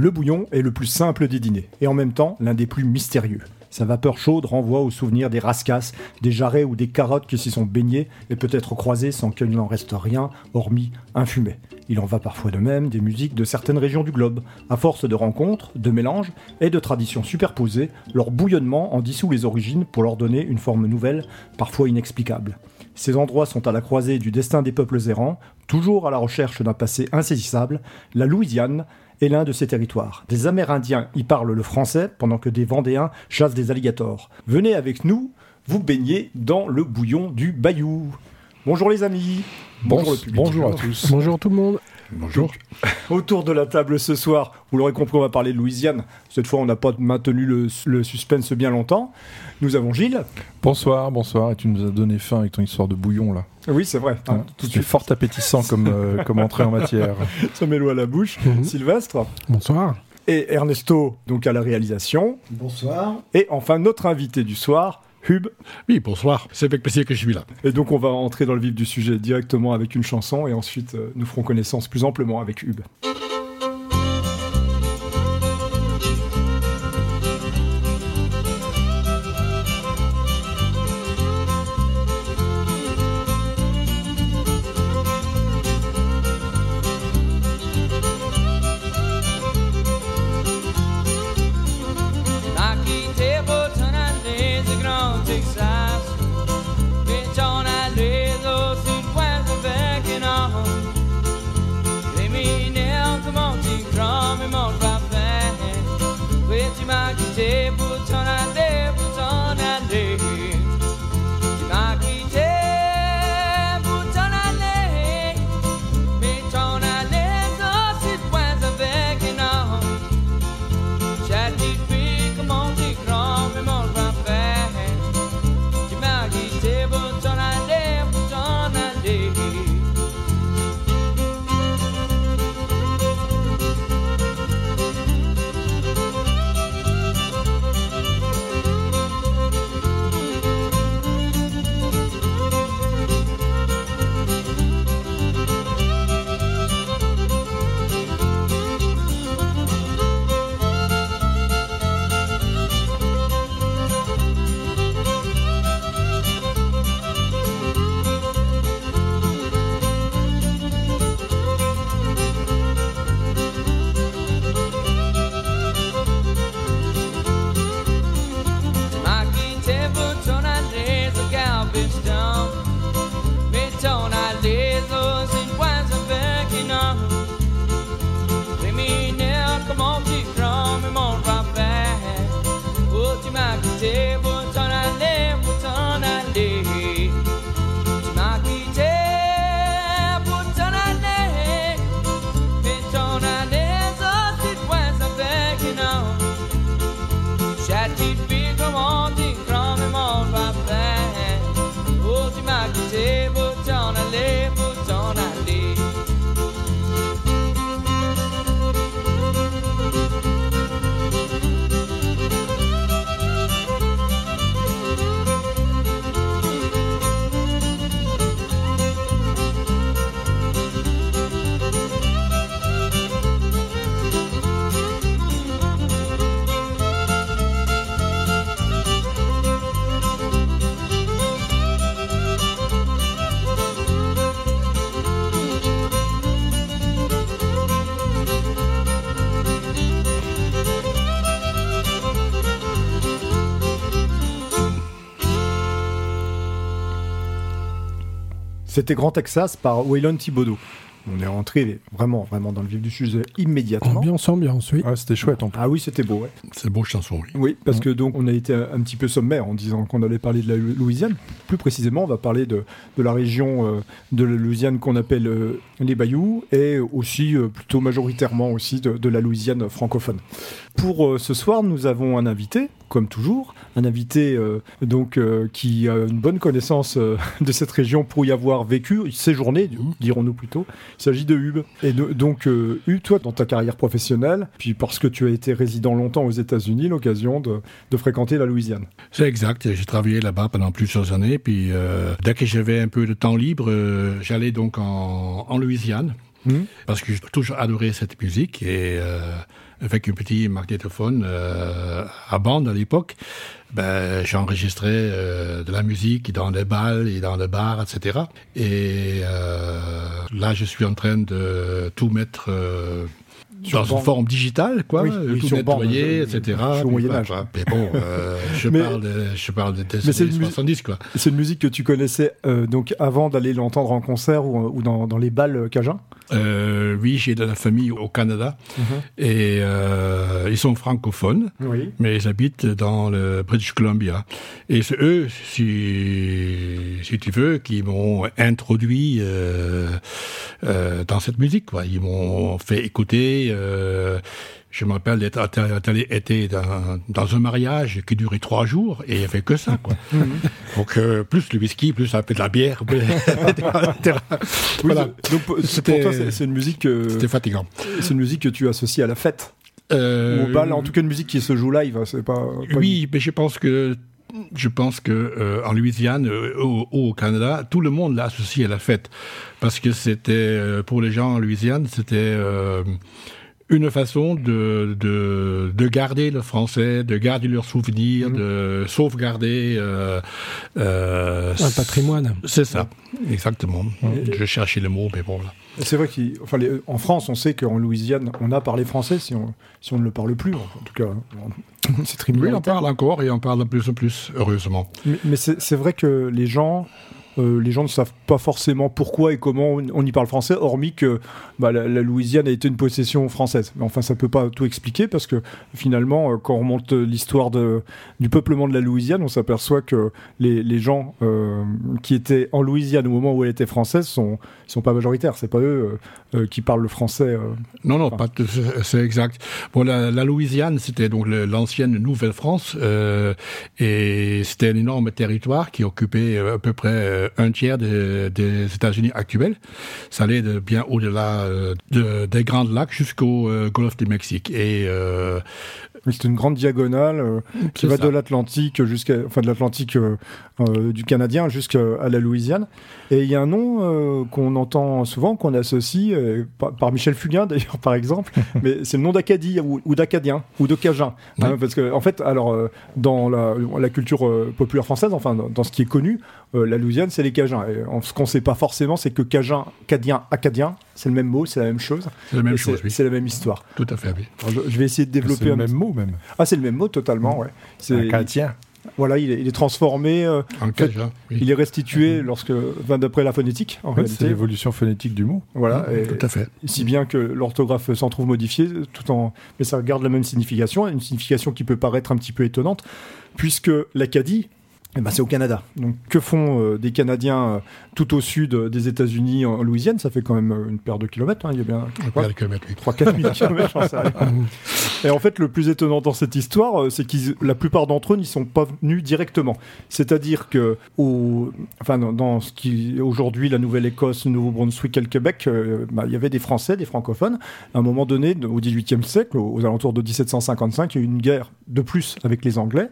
Le bouillon est le plus simple des dîners, et en même temps l'un des plus mystérieux. Sa vapeur chaude renvoie au souvenir des rascasses, des jarrets ou des carottes qui s'y sont baignées et peut-être croisées sans qu'il n'en reste rien, hormis un fumet. Il en va parfois de même des musiques de certaines régions du globe. À force de rencontres, de mélanges et de traditions superposées, leur bouillonnement en dissout les origines pour leur donner une forme nouvelle, parfois inexplicable. Ces endroits sont à la croisée du destin des peuples errants, toujours à la recherche d'un passé insaisissable. La Louisiane est l'un de ces territoires. Des Amérindiens y parlent le français pendant que des Vendéens chassent des alligators. Venez avec nous, vous baignez dans le bouillon du Bayou. Bonjour les amis. Bonjour le public. Bonjour à tous. Bonjour tout le monde. Bonjour. Autour de la table ce soir, vous l'aurez compris, on va parler de Louisiane. Cette fois, on n'a pas maintenu le, le suspense bien longtemps. Nous avons Gilles. Bonsoir, bonsoir. Et tu nous as donné faim avec ton histoire de bouillon là. Oui, c'est vrai. Hein, tout de suite fort appétissant comme, euh, comme entrée en matière. Ça met l'eau à la bouche. Mhm. Sylvestre. Bonsoir. Et Ernesto, donc à la réalisation. Bonsoir. Et enfin, notre invité du soir, Hub. Oui, bonsoir. C'est avec plaisir que je suis là. Et donc, on va entrer dans le vif du sujet directement avec une chanson et ensuite, euh, nous ferons connaissance plus amplement avec Hub. C'était Grand Texas par Waylon Thibodeau. On est rentré vraiment, vraiment dans le vif du sujet immédiatement. Ambiance, ambiance, oui. Ouais, c'était chouette en plus. Ah oui, c'était beau, ouais. C'est beau chanson, oui. Oui, parce que donc on a été un, un petit peu sommaire en disant qu'on allait parler de la Lou- Louisiane. Plus précisément, on va parler de, de la région euh, de la Louisiane qu'on appelle euh, les Bayous et aussi euh, plutôt majoritairement aussi de, de la Louisiane francophone. Pour euh, ce soir, nous avons un invité, comme toujours, un invité euh, donc euh, qui a une bonne connaissance de cette région pour y avoir vécu, séjourné, dirons-nous plutôt. Il s'agit de Hub. Et de- donc, Hub, toi, dans ta carrière professionnelle, puis parce que tu as été résident longtemps aux États-Unis, l'occasion de, de fréquenter la Louisiane. C'est exact. J'ai travaillé là-bas pendant plusieurs années. Puis dès que j'avais un peu de temps libre, j'allais donc en, en Louisiane. Mhm. Parce que j'ai toujours adoré cette musique. Et euh, avec un petit magnétophone euh, à bande à l'époque. Ben, j'enregistrais euh, de la musique dans les balles et dans les bars, etc. Et euh, là, je suis en train de tout mettre euh, dans une bande. forme digitale, quoi, Oui, euh, oui, tout sur bande, nettoyer, je- etc. je au Moyen Âge. Mais bon, euh, je, Mais- parle de, je parle de, des mu- 70, quoi. C'est une musique que tu connaissais euh, donc avant d'aller l'entendre en concert ou, ou dans, dans les balles cajun Euh, oui, j'ai de la famille au Canada et euh, ils sont francophones. Oui. mais ils habitent dans le British Columbia. Et c'est eux, si, si tu veux, qui m'ont introduit dans cette musique. Quoi. Ils m'ont fait écouter. Euh, je me rappelle d'être allé été dans, dans un mariage qui durait trois jours et il n'y avait que ça. Quoi. Donc, euh, plus le whisky, plus un peu de la bière, etc. Oui. Donc pour toi, c'est une musique que C'était fatigant. c'est une musique que tu associes à la fête Euh, ou au bal. En tout cas, une musique qui se joue live. C'est pas. pas Oui, mais je pense que je pense que euh, en Louisiane euh, ou ou au Canada, tout le monde l'a associé à la fête parce que c'était euh, pour les gens en Louisiane, c'était euh, une façon de, de, de garder le français, de garder leurs souvenirs, Mhm. de sauvegarder. Euh, euh, Un patrimoine. C'est ça, exactement. Je cherchais le mot, mais bon. Là. C'est vrai qu'en France, on sait qu'en Louisiane, on a parlé français si on, si on ne le parle plus. En tout cas, c'est très Oui, on parle encore et on parle de plus en plus, heureusement. Mais, mais c'est c'est vrai que les gens, euh, les gens ne savent pas forcément pourquoi et comment on, y parle français, hormis que bah, la, la Louisiane a été une possession française. Mais enfin, ça peut pas tout expliquer parce que finalement, euh, quand on remonte euh, l'histoire du peuplement de la Louisiane, on s'aperçoit que les, les gens euh, qui étaient en Louisiane au moment où elle était française sont, sont pas majoritaires. C'est pas eux euh, qui parlent le français. euh. Non, non, Enfin. pas c'est- exact. Bon, la, la Louisiane, c'était donc l'ancienne Nouvelle-France, euh, et c'était un énorme territoire qui occupait à peu près un tiers des, des États-Unis actuels. Ça allait de bien au-delà de- des Grands Lacs jusqu'au golfe du Mexique. Et C'est une grande diagonale euh, qui va ça. de l'Atlantique jusqu'à, enfin de l'Atlantique du Canadien jusqu'à la Louisiane. Et il y a un nom qu'on entend souvent, qu'on associe euh, par, par Michel Fugain d'ailleurs par exemple, mais c'est le nom d'Acadie ou, ou d'Acadien ou de Cajun, hein, parce que en fait, alors euh, dans la, la culture euh, populaire française, enfin dans, dans ce qui est connu, la Louisiane c'est les Cajuns. Et en- ce qu'on sait pas forcément, c'est que Cajun, Cadien, Acadien, c'est le même mot, c'est la même chose. c'est la même chose, c'est, oui. c'est la même histoire. Tout à fait, oui. Alors, je, je vais essayer de C'est développer le un même mot même. Ah, c'est le même mot totalement, ouais. C'est, Acadien. Voilà, il est, il est transformé, euh, En fait, Cajun, oui. il est restitué lorsque, enfin, d'après la phonétique, en Ouais, c'est l'évolution phonétique du mot. Voilà, et- Tout à fait. si bien que l'orthographe s'en trouve modifiée, tout en, mais ça garde la même signification, une signification qui peut paraître un petit peu étonnante, puisque l'Acadie, eh ben, c'est au Canada. Donc, que font euh, des Canadiens euh, tout au sud euh, des États-Unis en Louisiane? Ça fait quand même une paire de kilomètres. hein, il y a bien Un paire de kilomètres, oui. 3-4 000 kilomètres, j'en sais rien. Et en fait, le plus étonnant dans cette histoire, c'est que la plupart d'entre eux n'y sont pas venus directement. C'est-à-dire que, au, enfin, dans, dans ce qui est aujourd'hui la Nouvelle-Écosse, le Nouveau-Brunswick et le Québec, bah, il y avait des Français, des francophones. À un moment donné, au XVIIIe siècle, aux, aux alentours de 1755, il y a eu une guerre de plus avec les Anglais.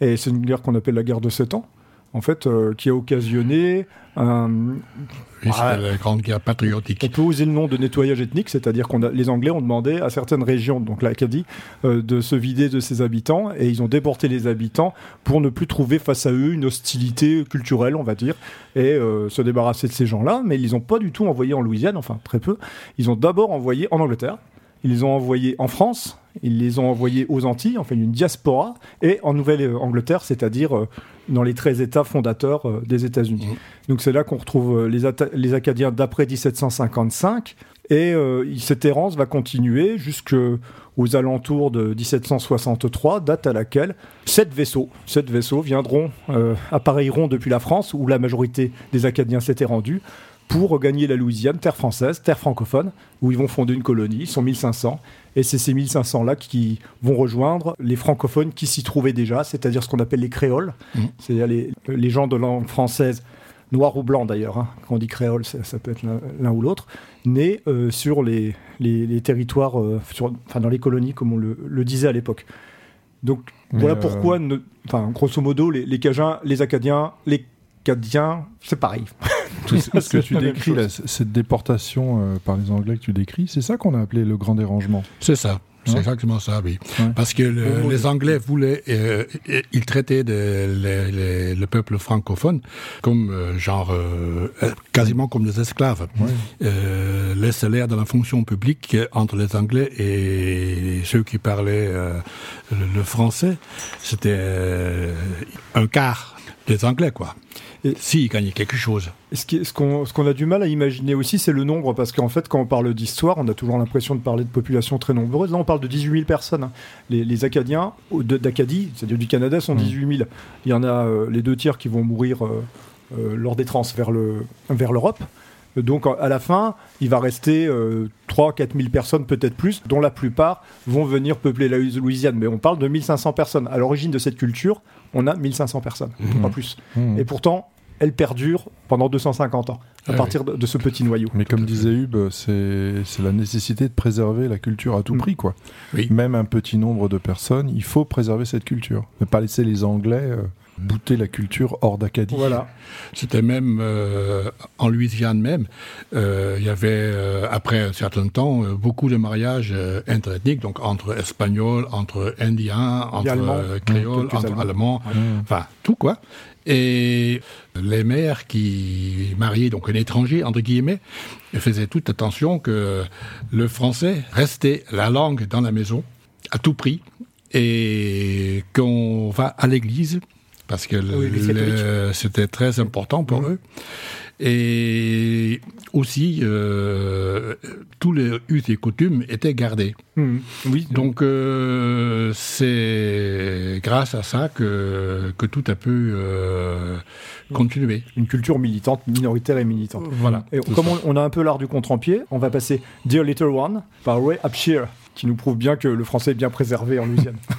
Et c'est une guerre qu'on appelle la guerre de Sept Ans. En fait, euh, qui a occasionné un, Oui, c'était la grande guerre on patriotique. peut oser le nom de nettoyage ethnique, c'est-à-dire qu'on les Anglais ont demandé à certaines régions, donc l'Acadie, euh, de se vider de ses habitants, et ils ont déporté les habitants pour ne plus trouver face à eux une hostilité culturelle, on va dire, et euh, se débarrasser de ces gens-là. Mais ils les ont pas du tout envoyés en Louisiane, enfin très peu. Ils ont d'abord envoyé en Angleterre, ils les ont envoyés en France, ils les ont envoyés aux Antilles, enfin une diaspora, et en Nouvelle-Angleterre, c'est-à-dire euh, dans les 13 États fondateurs euh, des États-Unis. Mhm. Donc c'est là qu'on retrouve euh, les, Acadiens d'après 1755, et euh, cette errance va continuer jusqu'aux alentours de 1763, date à laquelle sept vaisseaux, sept vaisseaux viendront, euh, appareilleront depuis la France, où la majorité des Acadiens s'étaient rendus, pour gagner la Louisiane, terre française, terre francophone, où ils vont fonder une colonie, ils sont 1500, et c'est ces 1500-là qui vont rejoindre les francophones qui s'y trouvaient déjà, c'est-à-dire ce qu'on appelle les créoles, Mhm. c'est-à-dire les, les gens de langue française, noir ou blanc d'ailleurs, hein. quand on dit créole, ça, ça peut être l'un- ou l'autre, nés euh, sur les, les, les territoires, euh, sur, enfin dans les colonies comme on le, le disait à l'époque. Donc Mais, voilà euh, pourquoi, ne- enfin grosso modo, les, les Cajuns, les Acadiens, les Cadiens, c'est pareil. Tout Ce que tu décris, là, cette déportation euh, par les Anglais que tu décris, c'est ça qu'on a appelé le grand dérangement? C'est ça. C'est Ouais. exactement ça, oui. Ouais. Parce que le- les Anglais voulaient, euh, euh, ils traitaient de- les- les- le peuple francophone comme euh, genre euh, quasiment comme des esclaves. Euh, les salaires de la fonction publique entre les Anglais et ceux qui parlaient euh, le, le français, c'était euh, un quart des Anglais, quoi. Et- S'ils gagnaient quelque chose. Ce qu'on ce a du mal à imaginer aussi, c'est le nombre, parce qu'en fait, quand on parle d'histoire, on a toujours l'impression de parler de populations très nombreuses. Là, on parle de 18 000 personnes. hein. Les, les Acadiens d'Acadie, c'est-à-dire du Canada, sont 18 000. Il y en a euh, les deux tiers qui vont mourir euh, euh, lors des trans vers le- vers l'Europe. Donc, à la fin, il va rester 3 4 000 personnes, peut-être plus, dont la plupart vont venir peupler la Louisiane. Mais on parle de 1500 personnes. À l'origine de cette culture, on a 1500 personnes, pas plus. Mmh. Et pourtant, elle perdure pendant 250 ans, à Ah partir de, de ce petit noyau. Mais comme disait Hub, c'est la nécessité de préserver la culture à tout Mm. prix, quoi. Oui. Même un petit nombre de personnes, il faut préserver cette culture. Ne pas laisser les Anglais euh, bouter la culture hors d'Acadie. Voilà. C'était même euh, en Louisiane même, euh, il y avait euh, après un certain temps beaucoup de mariages interethniques, donc entre espagnols, entre indiens, entre Allemands. créoles, entre Allemands. enfin tout quoi. Et les mères qui mariaient donc un étranger entre guillemets faisaient toute attention que le français restait la langue dans la maison à tout prix et qu'on va à l'église parce que Oui, c'était très important pour eux. Et aussi, euh, tous les us et coutumes étaient gardés. Mhm. Oui, Donc, euh, c'est grâce à ça que, que tout a pu euh, continuer. une culture militante, minoritaire et militante. Voilà. Et comme on, on a un peu l'art du contre-pied, on va passer Dear Little One par Ray Upshire, qui nous prouve bien que le français est bien préservé en Louisiane.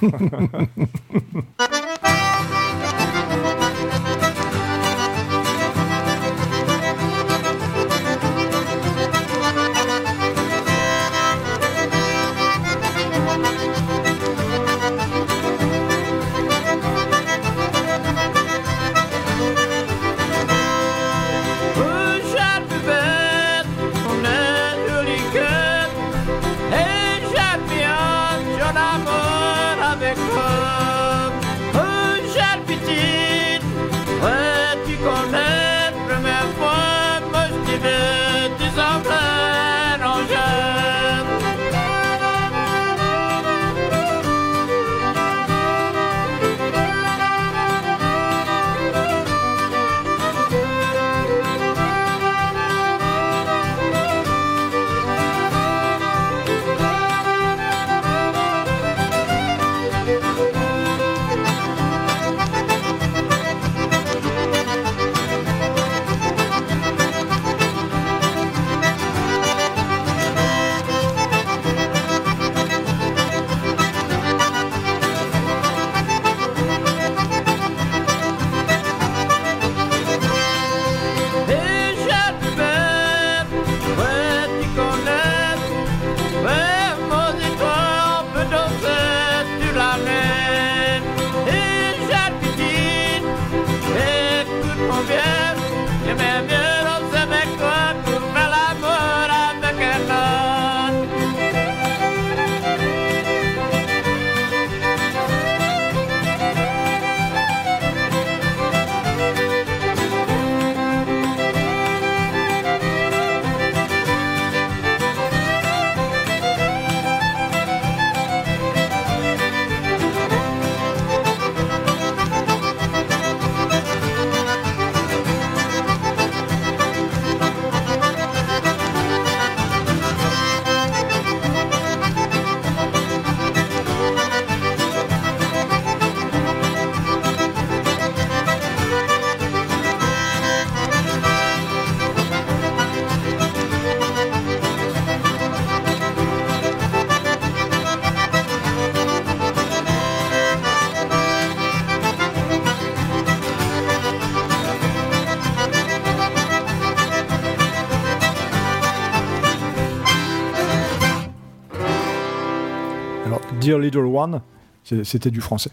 Little One, c'était du français.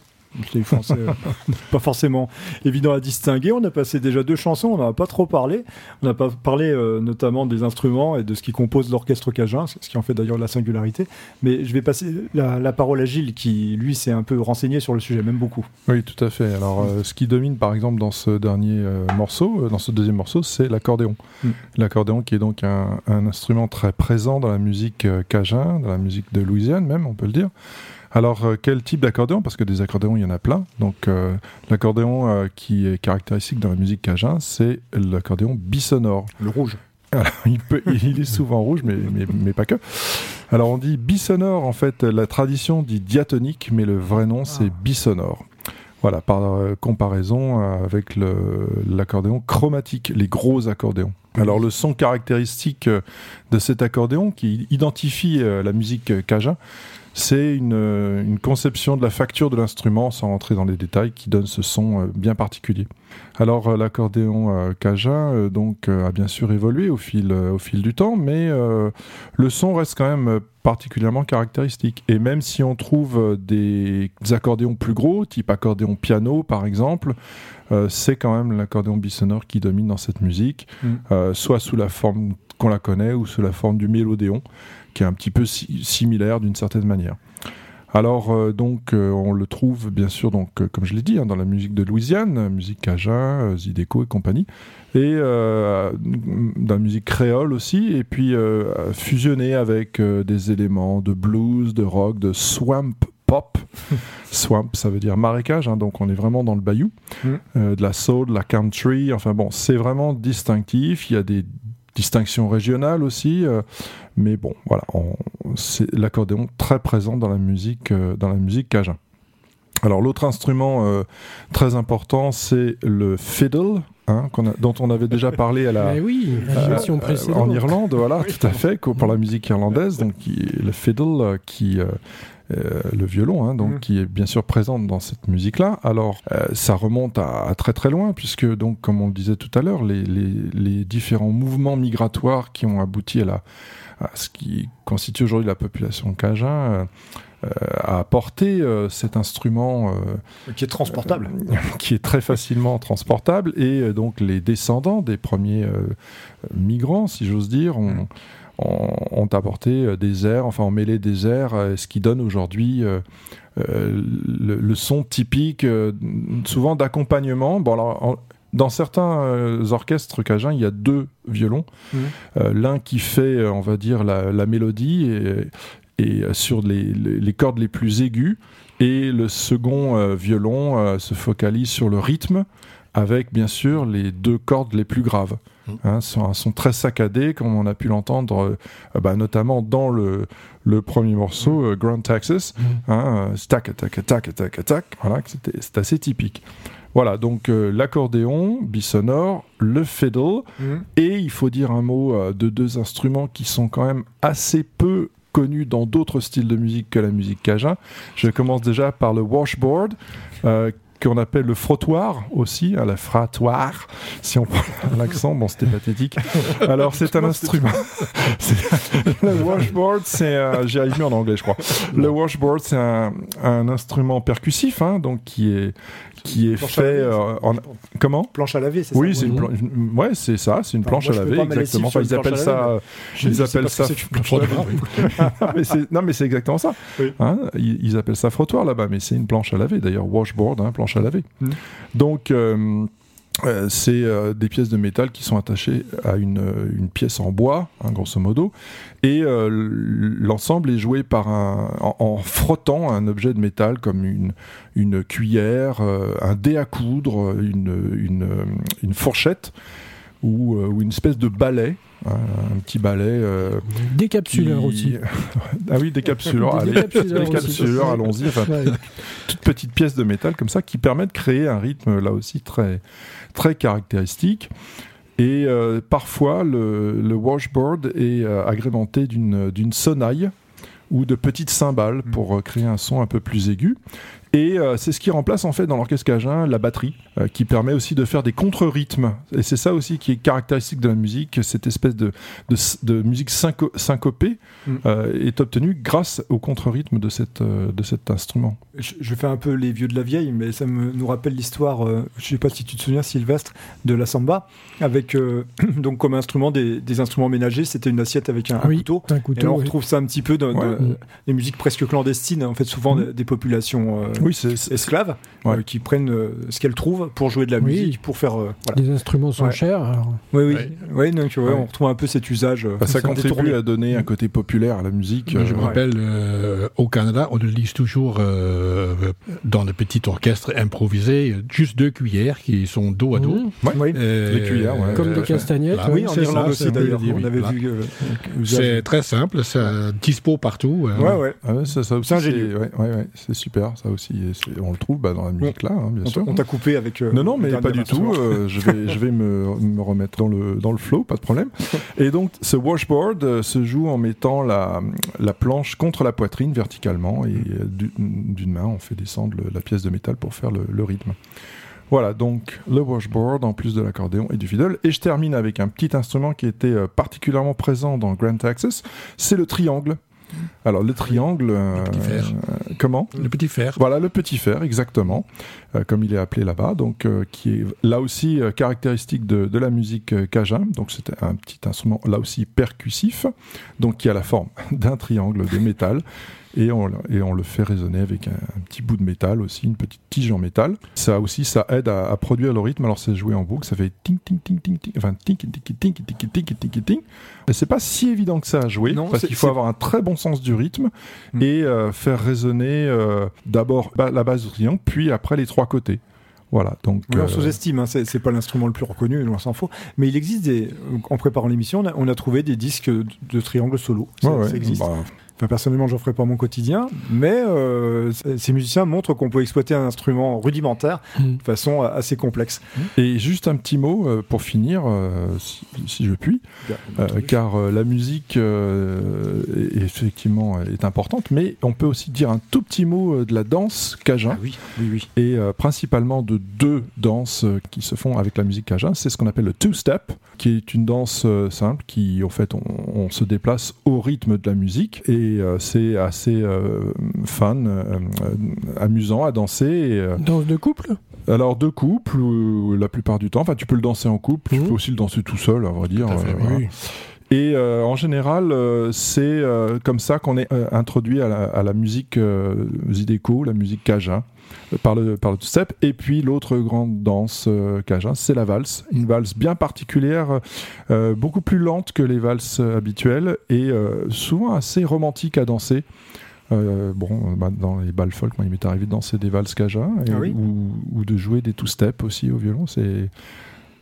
Les français, euh, pas forcément évident à distinguer. On a passé déjà deux chansons, on n'en a pas trop parlé. On n'a pas parlé euh, notamment des instruments et de ce qui compose l'orchestre cajun, ce qui en fait d'ailleurs la singularité. Mais je vais passer la, la parole à Gilles, qui lui s'est un peu renseigné sur le sujet, même beaucoup. Oui, tout à fait. Alors, euh, ce qui domine, par exemple, dans ce dernier morceau, dans ce deuxième morceau, c'est l'accordéon. Mm. L'accordéon qui est donc un, un instrument très présent dans la musique cajun, dans la musique de Louisiane même, on peut le dire. Alors, euh, quel type d'accordéon? Parce que des accordéons, il y en a plein. Donc, euh, l'accordéon euh, qui est caractéristique dans la musique cajun, c'est l'accordéon bisonore. Le rouge. Alors, il, peut, il est souvent rouge, mais, mais, mais pas que. Alors, on dit bisonore, en fait, la tradition dit diatonique, mais le vrai nom, c'est bisonore. Voilà, par euh, comparaison avec l'accordéon chromatique, les gros accordéons. Alors, le son caractéristique de cet accordéon qui identifie la musique cajun, c'est une, euh, une conception de la facture de l'instrument, sans rentrer dans les détails, qui donne ce son euh, bien particulier. Alors euh, l'accordéon cajun donc a bien sûr évolué au fil au fil du temps, mais le son reste quand même particulièrement caractéristique. Et même si on trouve des accordéons plus gros, type accordéon piano par exemple, euh, c'est quand même l'accordéon bisonore qui domine dans cette musique, Mm. euh, soit sous la forme qu'on la connaît ou sous la forme du mélodéon, qui est un petit peu si- similaire d'une certaine manière. Alors euh, donc euh, on le trouve bien sûr donc euh, comme je l'ai dit hein, dans la musique de Louisiane, musique cajun, Zydeco et compagnie, et dans la musique créole aussi, et puis fusionné avec des éléments de blues, de rock, de swamp pop. swamp ça veut dire marécage, hein, donc on est vraiment dans le bayou, Mm. De la soul, de la country, enfin bon c'est vraiment distinctif. Il y a des distinctions régionales aussi. euh, mais bon, voilà, c'est l'accordéon très présent dans la musique, euh, dans la musique cajun. Alors l'autre instrument euh, très important, c'est le fiddle, hein, a- dont on avait déjà parlé à la, Mais oui, euh, euh, en Irlande, voilà, tout à fait, pour la musique irlandaise, donc qui- le fiddle qui le violon, hein, donc Mm. qui est bien sûr présent dans cette musique-là. Alors, euh, ça remonte à, à très très loin, puisque donc, comme on le disait tout à l'heure, les, les, les différents mouvements migratoires qui ont abouti à, la, à ce qui constitue aujourd'hui la population cajun euh, euh, a apporté euh, cet instrument euh, Qui est transportable. euh, qui est très facilement transportable et euh, donc les descendants des premiers euh, migrants, si j'ose dire, ont, ont, apporté euh, des airs, enfin ont mêlé des airs, euh, ce qui donne aujourd'hui euh, euh, le, le son typique, euh, souvent d'accompagnement. Bon alors. en- dans certains orchestres cajuns, il y a deux violons. Euh, L'un qui fait, on va dire, la, la mélodie et, et sur les, les- les cordes les plus aiguës, et le second violon se focalise sur le rythme avec bien sûr les deux cordes les plus graves. Mm. Hein, c'est un son très saccadé comme on a pu l'entendre euh, euh, bah, notamment dans le, le premier morceau euh, Grand Texas. Hein, euh, stack, attack, attack, attack, attack. Voilà, c'est assez typique. Voilà, donc euh, l'accordéon, bisonore, le fiddle, Mhm. et il faut dire un mot euh, de deux instruments qui sont quand même assez peu connus dans d'autres styles de musique que la musique cajun. Je commence déjà par le washboard, euh, qu'on appelle le frottoir aussi, hein, la frottoir, si on prend l'accent, bon c'était pathétique. Alors c'est un instrument. Le washboard, c'est arrive mieux en anglais je crois. Le washboard, c'est un, un instrument percussif, hein, donc qui est, qui est Planche fait laver, euh, ça. en... Comment Planche à laver, c'est oui, ça c'est une oui. planche. Ouais, c'est ça, c'est une Enfin, planche moi, à laver, exactement. Enfin, ils appellent à laver, ça. Je Ils appellent ça non, mais c'est exactement ça. Oui. Hein, ils, ils appellent ça frottoir là-bas, mais c'est une planche à laver. D'ailleurs, washboard, hein, planche à laver. Mm. Donc, euh, euh, c'est euh, des pièces de métal qui sont attachées à une, euh, pièce en bois, hein, grosso modo, et l'ensemble est joué par un, en, frottant un objet de métal comme une, une cuillère, un dé à coudre, une, fourchette ou, ou une espèce de balai, hein, un petit balai. euh, Décapsuleur qui- aussi. ah oui, décapsuleur. Des allez, décapsuleur, allons-y. Enfin, Ouais. toute petite pièce de métal comme ça qui permet de créer un rythme là aussi très, très caractéristique. Et euh, parfois, le, le washboard est euh, agrémenté d'une d'une sonnaille ou de petites cymbales pour euh, créer un son un peu plus aigu. Et euh, c'est ce qui remplace en fait dans l'orchestre cajun la batterie, euh, qui permet aussi de faire des contre-rythmes. Et c'est ça aussi qui est caractéristique de la musique, cette espèce de, de, de musique synco- syncopée Mm. euh, est obtenue grâce au contre-rythme de, cette, euh, de cet instrument. Je, je fais un peu les vieux de la vieille, mais ça me, nous rappelle l'histoire, euh, je sais pas si tu te souviens, Sylvestre, de la samba, avec euh, donc comme instrument des, des instruments ménagers, c'était une assiette avec un, un Oui, couteau. un Et couteau. là, on oui. retrouve ça un petit peu dans, dans Ouais. les musiques presque clandestines, en fait, souvent Mhm. des, des populations euh, Oui, c'est c'est- esclaves Ouais. euh, qui prennent euh, ce qu'elles trouvent pour jouer de la Oui. musique, pour faire. euh, voilà. Les instruments sont Ouais. chers. alors- Oui, oui, Ouais. Ouais, donc, ouais, Ouais. on retrouve un peu cet usage. euh, bah, ça contribue détourné. à donner un côté populaire à la musique. Je euh, me rappelle, euh, au Canada, on utilise toujours euh, dans le petit orchestre improvisé juste deux cuillères qui sont dos à dos. Oui. Euh, Les cuillères, ouais. Comme des euh, castanyettes. là, ouais. Oui, en c'est Irlande ça, aussi d'ailleurs. le dire, On oui, avait vu. euh, C'est très simple, ça dispo partout. euh, Ouais, ouais. Ah ouais, ça, ouais, c'est super. Ça aussi, et on le trouve bah, dans la musique là, hein, bien On sûr. t'a- On t'a coupé avec. euh, Non, non, mais pas du tout. euh, je vais, je vais me, me remettre dans le, dans le flow, pas de problème. Et donc, ce washboard euh, se joue en mettant la, la planche contre la poitrine verticalement et du- d'une main, on fait descendre le- la pièce de métal pour faire le, le rythme. Voilà, donc le washboard en plus de l'accordéon et du fiddle. Et je termine avec un petit instrument qui était particulièrement présent dans Grand Texas, c'est le triangle. Alors le triangle, euh, petit fer. euh, comment? Le petit fer. voilà, le petit fer, exactement, euh, comme il est appelé là-bas, donc euh, qui est là aussi caractéristique de, de la musique cajun. Donc c'était un petit instrument là aussi percussif, donc qui a la forme d'un triangle de métal. Et on, le- et on le fait résonner avec un, un petit bout de métal aussi, une petite tige en métal. Ça aussi, ça aide à, à produire le rythme. Alors c'est joué en boucle, ça fait ting ting ting ting ting, enfin ting ting ting ting ting ting ting ting ting. Mais c'est pas si évident que ça à jouer, Non, parce qu'il faut avoir un très bon sens du rythme Mm. et euh, faire résonner euh, d'abord la base du triangle, puis après les trois côtés. Voilà, donc. Oui, on euh, sous-estime, hein, c'est pas l'instrument le plus reconnu, loin s'en faut. Mais il existe des. En préparant l'émission, on a, on a trouvé des disques de, de triangle solo. Ça, ouais, ça existe. bah, Enfin, personnellement, j'en ferai pas mon quotidien, mais euh, ces musiciens montrent qu'on peut exploiter un instrument rudimentaire Mm. de façon euh, assez complexe. Et juste un petit mot euh, pour finir, si, si je puis, car la musique est- effectivement est importante, mais on peut aussi dire un tout petit mot de la danse cajun. Ah oui, oui, oui. et principalement de deux danses qui se font avec la musique cajun. C'est ce qu'on appelle le two-step, qui est une danse simple qui, au fait, on, on se déplace au rythme de la musique et euh, c'est assez euh, fun, euh, amusant à danser. Et, Danse de couple? alors deux couples, ou la plupart du temps. Enfin, tu peux le danser en couple, tu Mhm. peux aussi le danser tout seul, à vrai dire. à fait, oui. voilà. Et euh, en général, euh, c'est euh, comme ça qu'on est introduit à la, à la musique zydeco, la musique cajun, euh, par le, par le step. Et puis l'autre grande danse euh, cajun, c'est la valse. Une valse bien particulière, euh, beaucoup plus lente que les valses euh, habituelles et euh, souvent assez romantique à danser. Bon, bah, dans les balles folk, moi, il m'est arrivé de danser des valses cajun et- Ah oui? ou, ou de jouer des two-step aussi au violon. C'est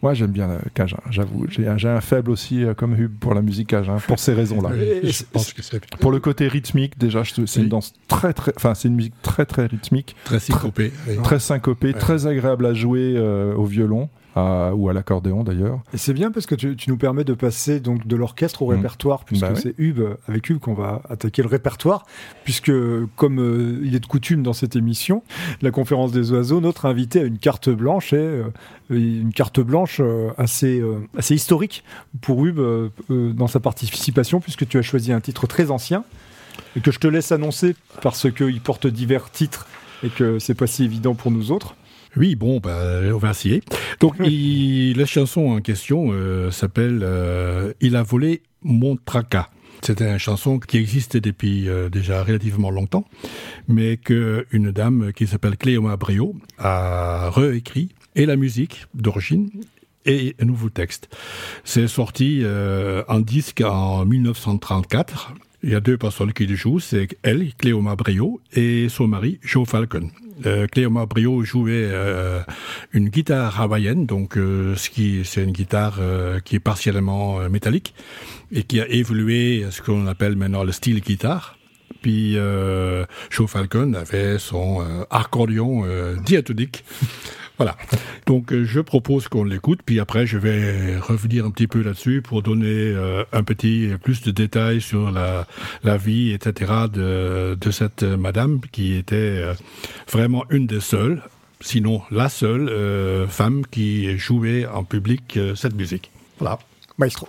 moi, j'aime bien le cajun, j'avoue. J'ai un, j'ai un faible aussi, euh, comme Hub, pour la musique cajun, pour ces raisons-là. Et- et Je pense que c'est Pour le côté rythmique, déjà, c'est une danse très, très, enfin, c'est une musique très, très rythmique, très syncopé. oui. très syncopée, Ouais. très agréable à jouer euh, au violon à- ou à l'accordéon d'ailleurs. Et c'est bien parce que tu, tu nous permets de passer donc de l'orchestre au Mhm. répertoire, puisque Bah c'est Hub, avec Hub qu'on va attaquer le répertoire, puisque comme euh, il est de coutume dans cette émission, la conférence des oiseaux, notre invité a une carte blanche et euh, une carte blanche euh, assez, assez historique pour Hub dans sa participation, puisque tu as choisi un titre très ancien et que je te laisse annoncer parce qu'il porte divers titres et que c'est pas si évident pour nous autres. Oui, bon, bah, on va essayer. Donc, il- la chanson en question euh, s'appelle euh, Il a volé mon tracas. C'est une chanson qui existait depuis euh, déjà relativement longtemps, mais qu'une dame qui s'appelle Cléoma Brio a réécrit et la musique d'origine et un nouveau texte. C'est sorti euh, en disque en 1934. Il y a deux personnes qui le jouent, c'est elle, Cléoma Brio, et son mari, Joe Falcon. Euh, Cléoma Brio jouait euh, une guitare hawaïenne, donc euh, ce qui c'est une guitare euh, qui est partiellement euh, métallique et qui a évolué à ce qu'on appelle maintenant le style guitare. Puis euh, Joe Falcon avait son accordion euh, diatonique. Voilà. Donc euh, je propose qu'on l'écoute, puis après je vais revenir un petit peu là-dessus pour donner euh, un petit plus de détails sur la, la vie, etc. de, de cette madame qui était euh, vraiment une des seules, sinon la seule femme qui jouait en public cette musique. Voilà. Maestro.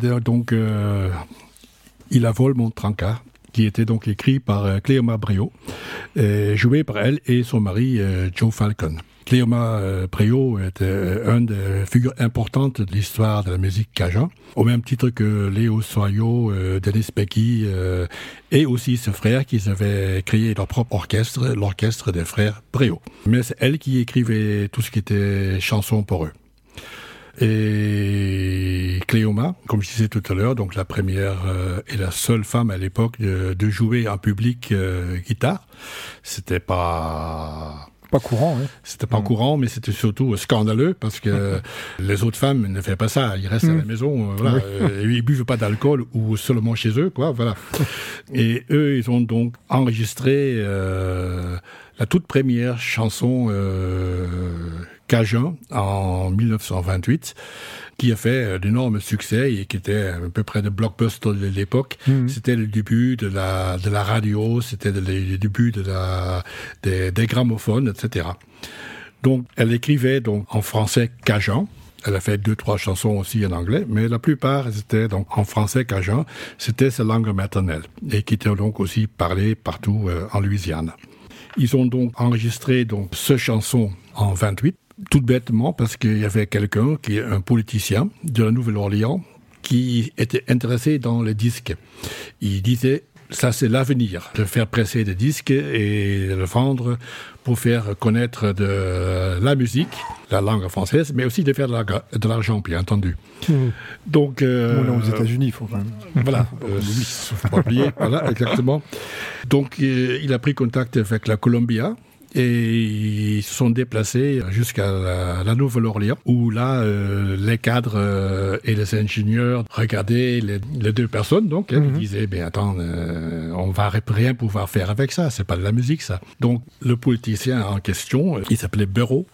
Donc euh, Il a vol mon trancard, qui était donc écrit par euh, Cléoma et joué par elle et son mari euh, Joe Falcon. Cléoma Brio était une des figures importantes de l'histoire de la musique cajun, au même titre que Léo Soyo, Denis Becky et aussi ses frères qui avaient créé leur propre orchestre, l'orchestre des frères Brio. Mais c'est elle qui écrivait tout ce qui était chansons pour eux. Et Cléoma, comme je disais tout à l'heure, donc la première euh, et la seule femme à l'époque de, de jouer en public euh, guitare. C'était pas Pas courant, hein. c'était pas courant, mais c'était surtout scandaleux parce que les autres femmes ne faisaient pas ça. Ils restent à la maison, euh, voilà, euh, ils buvent pas d'alcool ou seulement chez eux, quoi, voilà. Et eux, ils ont donc enregistré euh, la toute première chanson euh, Cajun en 1928 qui a fait euh, d'énormes succès et qui était à peu près de blockbuster de l'époque. C'était le début de la, de la radio, c'était le, le début de la, des, des gramophones, etc. Donc, elle écrivait donc en français cajun. Elle a fait deux, trois chansons aussi en anglais, mais la plupart étaient donc en français cajun. C'était sa langue maternelle et qui était donc aussi parlée partout euh, en Louisiane. Ils ont donc enregistré donc ce chanson en 28, tout bêtement parce qu'il y avait quelqu'un qui est un politicien de la Nouvelle-Orléans qui était intéressé dans les disques. Il disait ça c'est l'avenir, de faire presser des disques et de le vendre pour faire connaître de la musique, la langue française, mais aussi de faire de la- de l'argent, bien entendu. Donc, euh, Bon, là, aux États-Unis, il faut quand même. voilà, euh, faut pas oublier, voilà, exactement. Donc, euh, il a pris contact avec la Columbia et ils se sont déplacés jusqu'à la, la Nouvelle-Orléans, où là, euh, les cadres euh, et les ingénieurs regardaient les, les deux personnes, donc, ils disaient, ben attends, euh, on va rien pouvoir faire avec ça, c'est pas de la musique, ça. Donc, le politicien en question, euh, il s'appelait Bureau,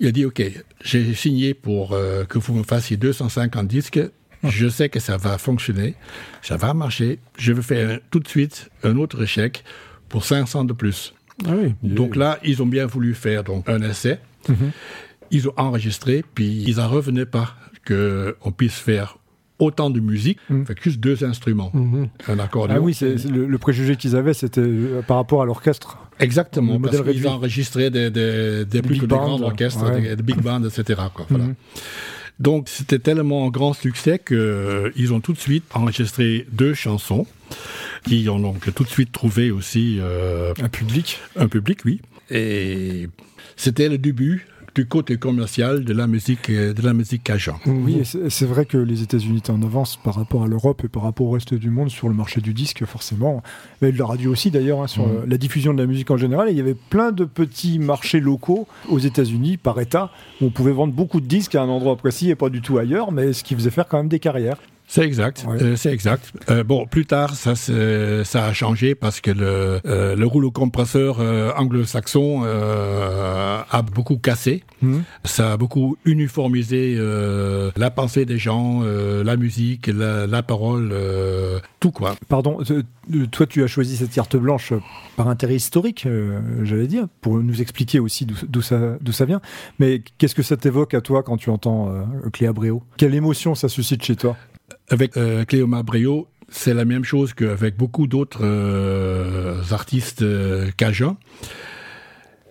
il a dit, ok, j'ai signé pour que vous me fassiez 250 disques, je sais que ça va fonctionner, ça va marcher. Je vais faire tout de suite un autre chèque pour 500 de plus. Ah oui. Donc là, ils ont bien voulu faire donc un essai. Ils ont enregistré, puis ils n'en revenaient pas qu'on puisse faire autant de musique avec juste deux instruments, un accordéon. Ah oui, c'est c'est le, le préjugé qu'ils avaient, c'était euh, par rapport à l'orchestre. Exactement, Le parce qu'ils enregistraient des, des, des plus que des grands orchestres, ouais. des, des big bands, etc. Quoi, voilà. Donc c'était tellement un grand succès qu'ils ont tout de suite enregistré deux chansons qui ont donc tout de suite trouvé aussi euh, Un public. un public, oui. Et c'était le début du côté commercial de la musique, euh, de la musique cajun. Oui, c'est vrai que les États-Unis étaient en avance par rapport à l'Europe et par rapport au reste du monde sur le marché du disque, forcément. Mais de la radio aussi, d'ailleurs, hein, sur euh, la diffusion de la musique en général. Et il y avait plein de petits marchés locaux aux États-Unis, par État, où on pouvait vendre beaucoup de disques à un endroit précis et pas du tout ailleurs, mais ce qui faisait faire quand même des carrières. C'est exact, Ouais. euh, c'est exact. Euh, bon, plus tard, ça, ça a changé parce que le, euh, le rouleau compresseur euh, anglo-saxon euh, a beaucoup cassé. Mhm. Ça a beaucoup uniformisé euh, la pensée des gens, euh, la musique, la, la parole, euh, tout quoi. Pardon, toi tu as choisi cette carte blanche par intérêt historique, euh, j'allais dire, pour nous expliquer aussi d'où- d'où ça, d'où ça vient. Mais qu'est-ce que ça t'évoque à toi quand tu entends euh, Cléa Bréau? Quelle émotion ça suscite chez toi? Avec euh, Cléoma Brio, c'est la même chose qu'avec beaucoup d'autres euh, artistes euh, cajuns.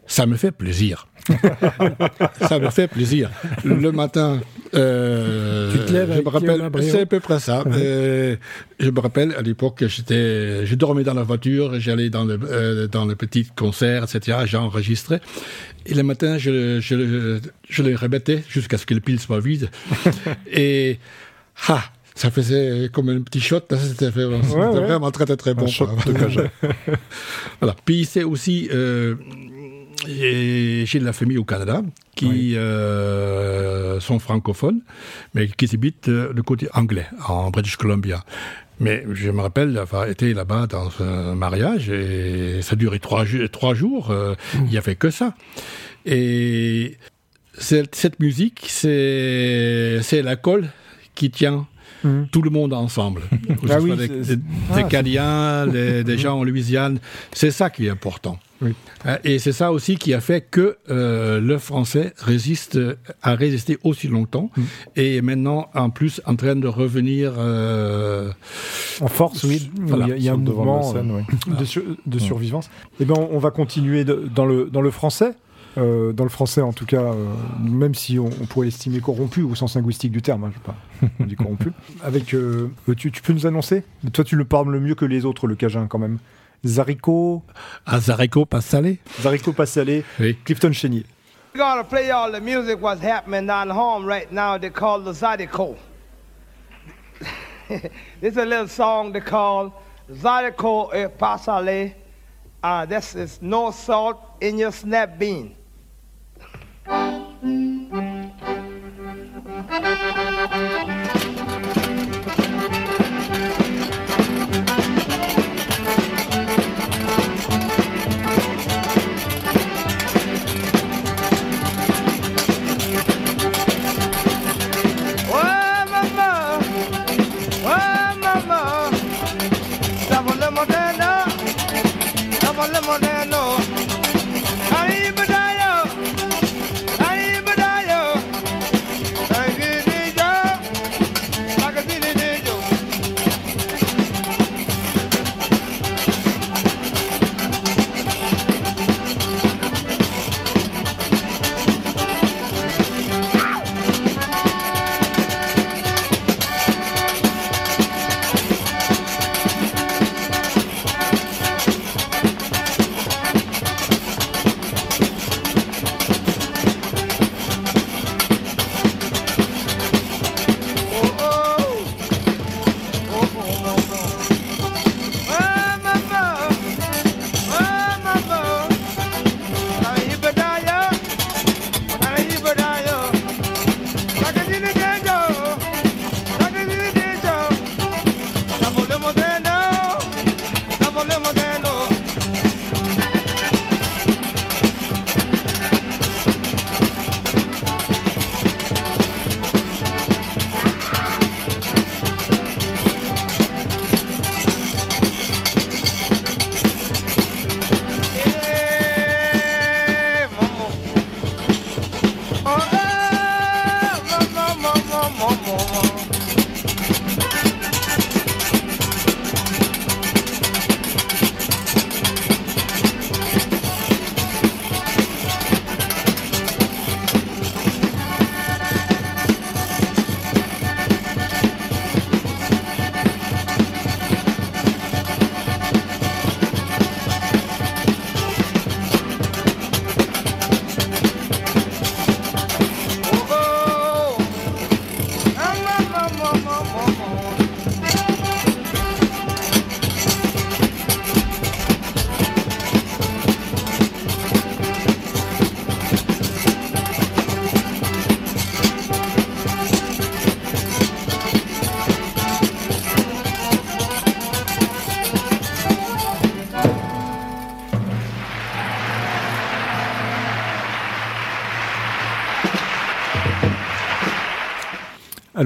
Ça me fait plaisir. ça me fait plaisir. Le matin, euh, Tu te lèves je me rappelle, c'est à peu près ça. Je me rappelle à l'époque, j'étais, je dormais dans la voiture, j'allais dans le dans le petit concert, etc. J'enregistrais. Et le matin, je, je, je le répétais jusqu'à ce que le pile soit vide. Et ah, ça faisait comme un petit shot. là, C'était vraiment, c'était ouais. vraiment très très très bon. shot de voilà. Puis c'est aussi euh, j'ai de la famille au Canada qui euh, sont francophones, mais qui habitent euh, le côté anglais, en British Columbia. Mais je me rappelle avoir été là-bas dans un mariage et ça durait trois, trois jours. euh, Il n'y avait que ça. Et cette, cette musique, c'est la colle qui tient Mhm. tout le monde ensemble. Que ce Ah soit oui, des, c'est- des- Ah, des des, des gens en Louisiane. C'est ça qui est important. Oui. Hein, Et c'est ça aussi qui a fait que euh, le français résiste, a résisté aussi longtemps Mm. et est maintenant en plus en train de revenir. euh, En force, oui. Voilà, il y a, il y a un mouvement scène, euh, oui. de, sur- de survivance. Eh ben, on, on va continuer de- dans, le, dans le français. Euh, dans le français, en tout cas, euh, même si on, on pourrait l'estimer corrompu au sens linguistique du terme, hein, je sais pas, on dit corrompu. Avec, euh, tu, tu peux nous annoncer? Toi, tu le parles le mieux que les autres, le Cajun, quand même. Zarico, Azarico pas salé. Zarico Passalé, Oui. Clifton Chénier. We're gonna play y'all the music what's happening down home right now. They call the this is a little song they call Zydeco e Pasale. Uh, this is no salt in your snap bean.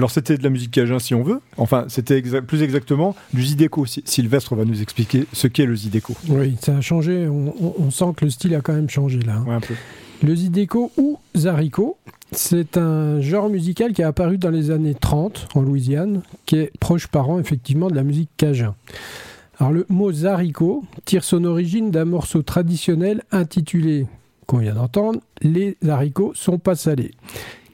Alors c'était de la musique cajun si on veut. Enfin, c'était exa- plus exactement du zydeco. Si- Sylvestre va nous expliquer ce qu'est le zydeco. Oui, ça a changé. On, on- on sent que le style a quand même changé là. hein. Ouais, un peu. Le zydeco ou zariko, c'est un genre musical qui est apparu dans les années 30 en Louisiane, qui est proche parent effectivement de la musique cajun. Alors le mot zariko tire son origine d'un morceau traditionnel intitulé, qu'on vient d'entendre, Les haricots sont pas salés,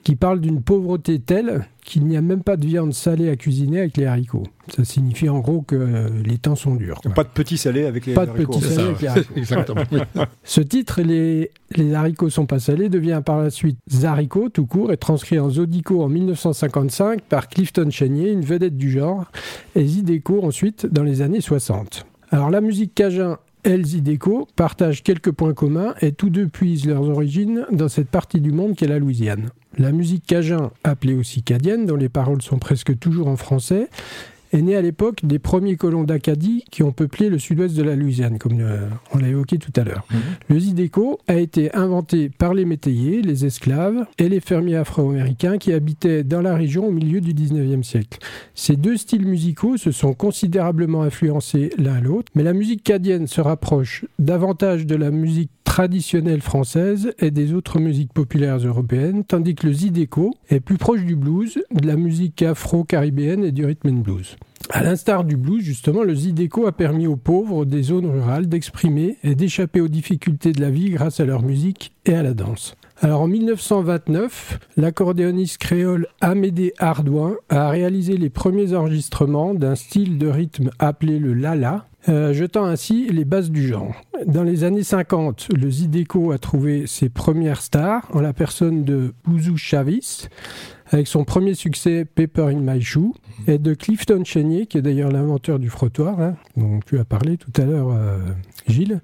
qui parle d'une pauvreté telle qu'il n'y a même pas de viande salée à cuisiner avec les haricots. Ça signifie en gros que euh, les temps sont durs. quoi. Pas de petits salés avec les Pas de haricots. petits C'est salés ça, avec les haricots. Exactement. Ce titre, les, les haricots sont pas salés, devient par la suite Zarico tout court et transcrit en Zodico en 1955 par Clifton Chenier, une vedette du genre, et Zydeco ensuite dans les années 60. Alors la musique cajun et le Zydeco partagent quelques points communs et tous deux puisent leurs origines dans cette partie du monde qu'est la Louisiane. La musique cajun, appelée aussi cadienne, dont les paroles sont presque toujours en français, est née à l'époque des premiers colons d'Acadie qui ont peuplé le sud-ouest de la Louisiane, comme on l'a évoqué tout à l'heure. Le zydeco a été inventé par les métayers, les esclaves et les fermiers afro-américains qui habitaient dans la région au milieu du 19e siècle. Ces deux styles musicaux se sont considérablement influencés l'un l'autre, mais la musique cadienne se rapproche davantage de la musique traditionnelle française et des autres musiques populaires européennes, tandis que le zydeco est plus proche du blues, de la musique afro-caribéenne et du rhythm and blues. À l'instar du blues, justement, le zydeco a permis aux pauvres des zones rurales d'exprimer et d'échapper aux difficultés de la vie grâce à leur musique et à la danse. Alors en 1929, l'accordéoniste créole Amédée Ardouin a réalisé les premiers enregistrements d'un style de rythme appelé le lala, euh, jetant ainsi les bases du genre. Dans les années 50, le zydeco a trouvé ses premières stars en la personne de Bouzou Chavis, avec son premier succès Paper in My Shoe, et de Clifton Chenier, qui est d'ailleurs l'inventeur du frottoir, hein, dont tu as parlé tout à l'heure, euh, Gilles,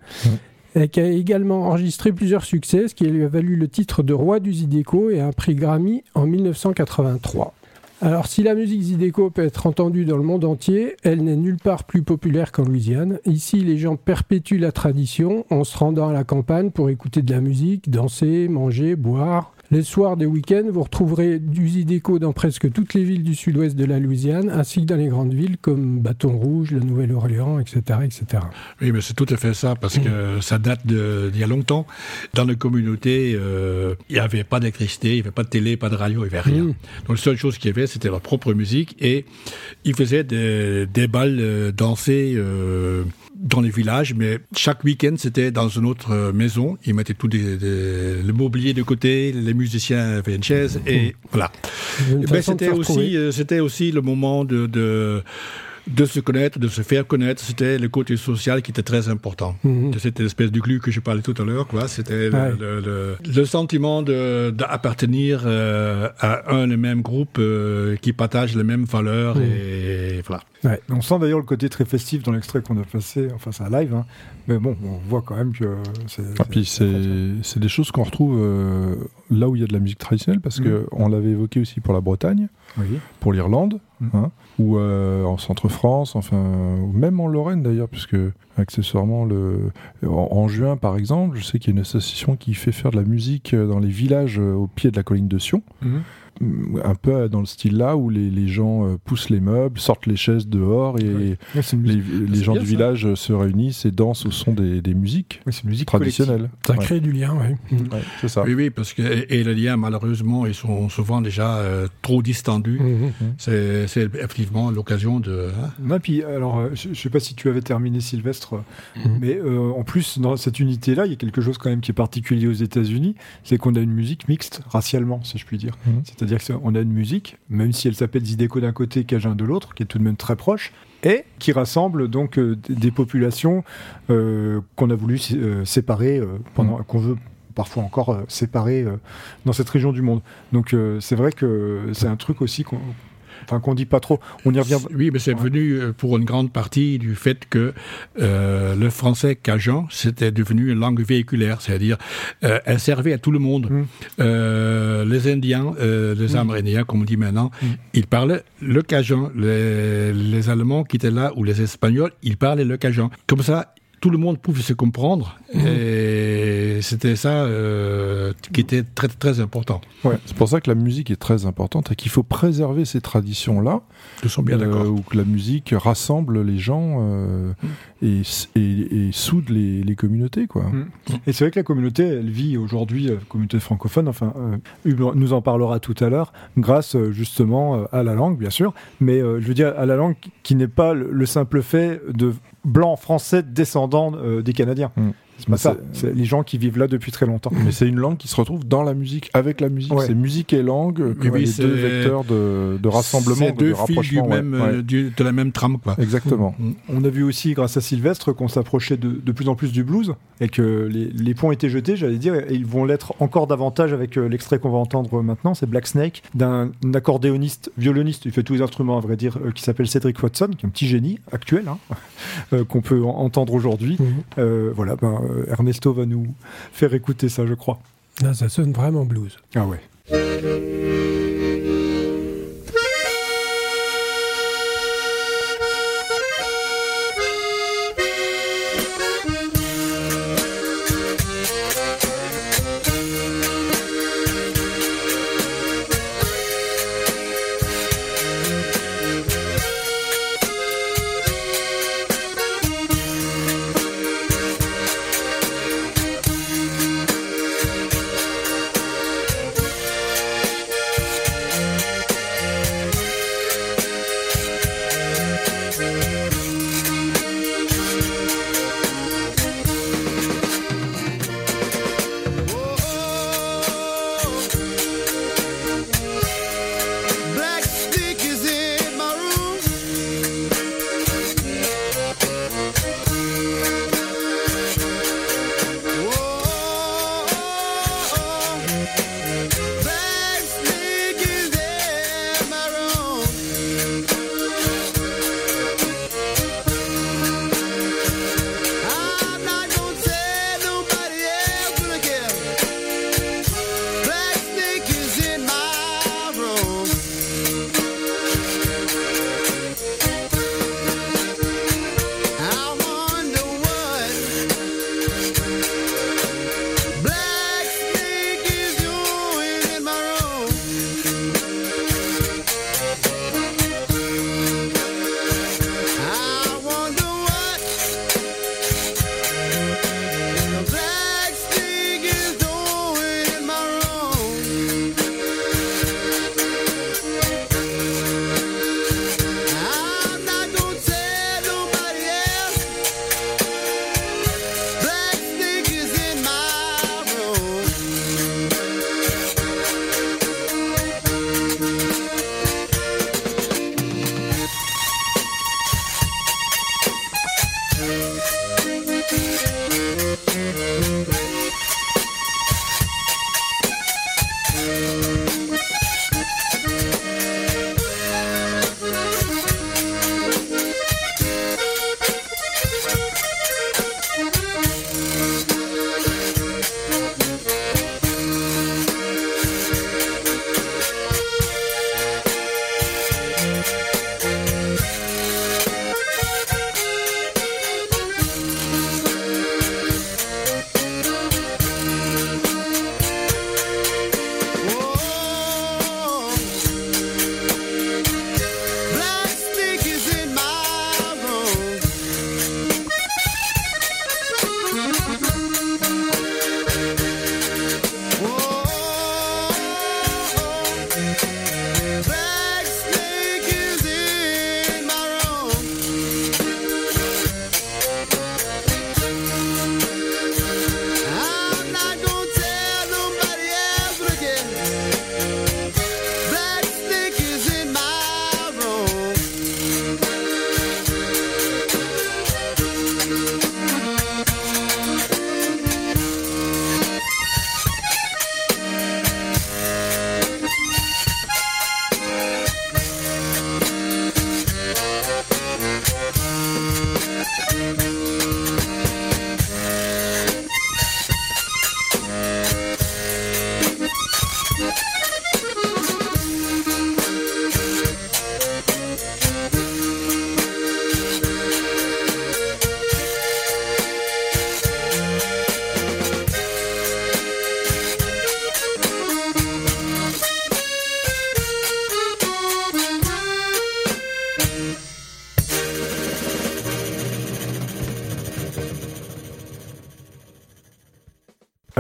et qui a également enregistré plusieurs succès, ce qui lui a valu le titre de roi du Zydeco et un prix Grammy en 1983. Alors, si la musique Zydeco peut être entendue dans le monde entier, elle n'est nulle part plus populaire qu'en Louisiane. Ici, les gens perpétuent la tradition en se rendant à la campagne pour écouter de la musique, danser, manger, boire. Les soirs des week-ends, vous retrouverez du Zydeco dans presque toutes les villes du sud-ouest de la Louisiane, ainsi que dans les grandes villes comme Bâton Rouge, la Nouvelle-Orléans, etc., etc. Oui, mais c'est tout à fait ça, parce que ça date d'il y a longtemps. Dans les communautés, euh, il n'y avait pas d'électricité, il n'y avait pas de télé, pas de radio, il n'y avait rien. Mm. Donc la seule chose qu'il y avait, c'était leur propre musique, et ils faisaient des, des balles euh, dansées euh, dans les villages, mais chaque week-end, c'était dans une autre euh, maison. Ils mettaient tout des, des- le mobilier de côté, les musiciens avaient une chaise, et voilà. De c'était aussi, euh, c'était aussi le moment de, de de se connaître, de se faire connaître. C'était le côté social qui était très important. Mhm. De cette espèce de glu que je parlais tout à l'heure, quoi. C'était le- Ouais. le, le- le sentiment de d'appartenir euh, à un et même groupe euh, qui partage les mêmes valeurs Mhm. et voilà. Ouais. On sent d'ailleurs le côté très festif dans l'extrait qu'on a passé, enfin c'est un live, hein. mais bon, on voit quand même que c'est. Ah, puis c'est c'est des choses qu'on retrouve euh, là où il y a de la musique traditionnelle, parce Mm. que on l'avait évoqué aussi pour la Bretagne, Oui. pour l'Irlande, Mm. hein, ou euh, en Centre-France, enfin, ou même en Lorraine d'ailleurs, puisque accessoirement, le, en, en juin par exemple, je sais qu'il y a une association qui fait faire de la musique euh, dans les villages euh, au pied de la colline de Sion. Mhm. Mm, Un peu dans le style là où les, les gens euh, poussent les meubles, sortent les chaises dehors et Ouais. Ouais, c'est une les, c'est gens bien, du ça. village euh, se réunissent et dansent au son des, des musiques ouais, c'est une musique traditionnelles. Ça Ouais. crée du lien, oui. Ouais, c'est ça. Oui, oui, parce que et les liens, malheureusement, ils sont souvent déjà euh, trop distendus. Mhm. C'est c'est effectivement l'occasion de. hein, Non, puis alors, euh, je, je sais pas si tu avais terminé Sylvestre, Mhm. mais euh, en plus dans cette unité-là, il y a quelque chose quand même qui est particulier aux États-Unis, c'est qu'on a une musique mixte racialement, si je puis dire. Mhm. C'est-à-dire qu'on a une musique, même si elle s'appelle Zydeco d'un côté, Cajun de l'autre, qui est tout de même très proche, et qui rassemble donc euh, des populations euh, qu'on a voulu euh, séparer pendant, qu'on veut parfois encore séparer dans cette région du monde. Donc c'est vrai que c'est un truc aussi qu'on enfin, qu'on dit pas trop. On y revient. Oui, mais c'est Ouais. venu euh, pour une grande partie du fait que euh, le français cajun, c'était devenu une langue véhiculaire, c'est-à-dire euh, elle servait à tout le monde. Mm. Euh, les Indiens, les Mm. Amérindiens, comme on dit maintenant, Mm. ils parlaient le cajun. Les, les Allemands qui étaient là, ou les Espagnols, ils parlaient le cajun. Comme ça, tout le monde pouvait se comprendre et c'était ça euh, qui était très très important. Ouais, c'est pour ça que la musique est très importante et qu'il faut préserver ces traditions-là. Nous sommes bien euh, d'accord. où que la musique rassemble les gens euh, et, et, et soude les, les communautés, quoi. Mm. Et c'est vrai que la communauté, elle vit aujourd'hui, communauté francophone, enfin, euh, Hugues nous en parlera tout à l'heure, grâce justement à la langue, bien sûr, mais euh, je veux dire à la langue qui- n'est pas le, le simple fait de blancs français descendants euh, des Canadiens. Mm. C'est ça, c'est- les gens qui vivent là depuis très longtemps. Mais c'est une langue qui se retrouve dans la musique, avec la musique. Ouais. C'est musique et langue comme oui, les c'est- deux vecteurs de, de rassemblement, de, deux de fils du rapprochement. ouais. même, Ouais. euh, du- de la même trame, quoi. Exactement. Mm. On a vu aussi, grâce à Sylvestre, qu'on s'approchait de, de plus en plus du blues et que les, les ponts étaient jetés, j'allais dire, et ils vont l'être encore davantage avec euh, l'extrait qu'on va entendre maintenant. C'est Black Snake, d'un accordéoniste, violoniste, il fait tous les instruments, à vrai dire, euh, qui s'appelle Cédric Watson, qui est un petit génie actuel, hein, euh, qu'on peut en- entendre aujourd'hui. Mhm. Euh, voilà, ben, Ernesto va nous faire écouter ça, je crois. Là, ça sonne vraiment blues. Ah ouais.